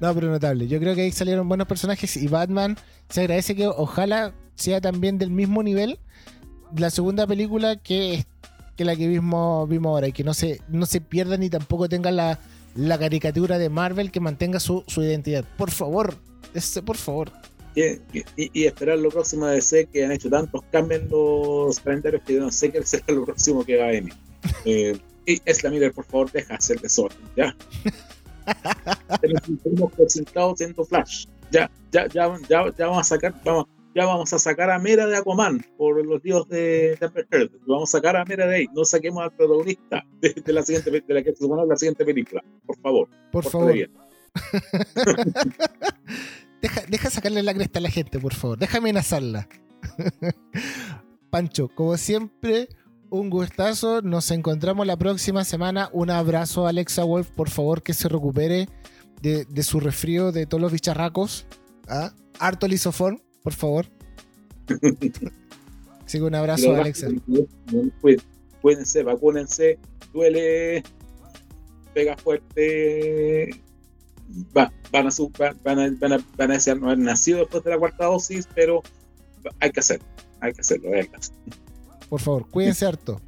no, pero notable. Yo creo que ahí salieron buenos personajes y Batman se agradece que ojalá sea también del mismo nivel la segunda película que, que la que vimos, vimos ahora y que no se, no se pierda ni tampoco tenga la, la caricatura de Marvel que mantenga su, su identidad. Por favor, ese, por favor. Y, y- y esperar lo próximo de DC que han hecho tantos cambios en los calendarios que yo no sé qué será lo próximo que va a venir. Eh, y es la Miller, por favor, deja hacer desorden, ya. Tenemos presentado siendo Flash. Ya, ya, ya, ya, ya vamos a sacar, vamos, ya vamos a sacar a Mera de Aquaman por los dios de, de Amber Heard. Vamos a sacar a Mera de ahí. No saquemos al protagonista de, de la siguiente de la que se la siguiente película. Por favor. Por favor. Deja, deja sacarle la cresta a la gente, por favor. Déjame amenazarla. Pancho, como siempre, un gustazo. Nos encontramos la próxima semana. Un abrazo a Alexa Wolf. Por favor, que se recupere de, de su resfrío, de todos los bicharracos. ¿Ah? Harto lisofón, por favor. Así que un abrazo a Alexa. cuí- Cuídense, vacúnense, duele, pega fuerte. Va- van, a, su- va- van, a, van, a, van a desear no haber nacido después de la cuarta dosis, pero hay que hacerlo, hay que hacerlo, hay que hacerlo. Por favor, cuídense harto.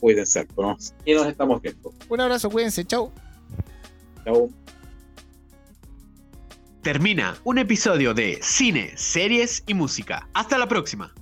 Cuídense, vamos. y nos estamos viendo. Un abrazo, cuídense. Chau. Chao. Termina un episodio de Cine, Series y Música. Hasta la próxima.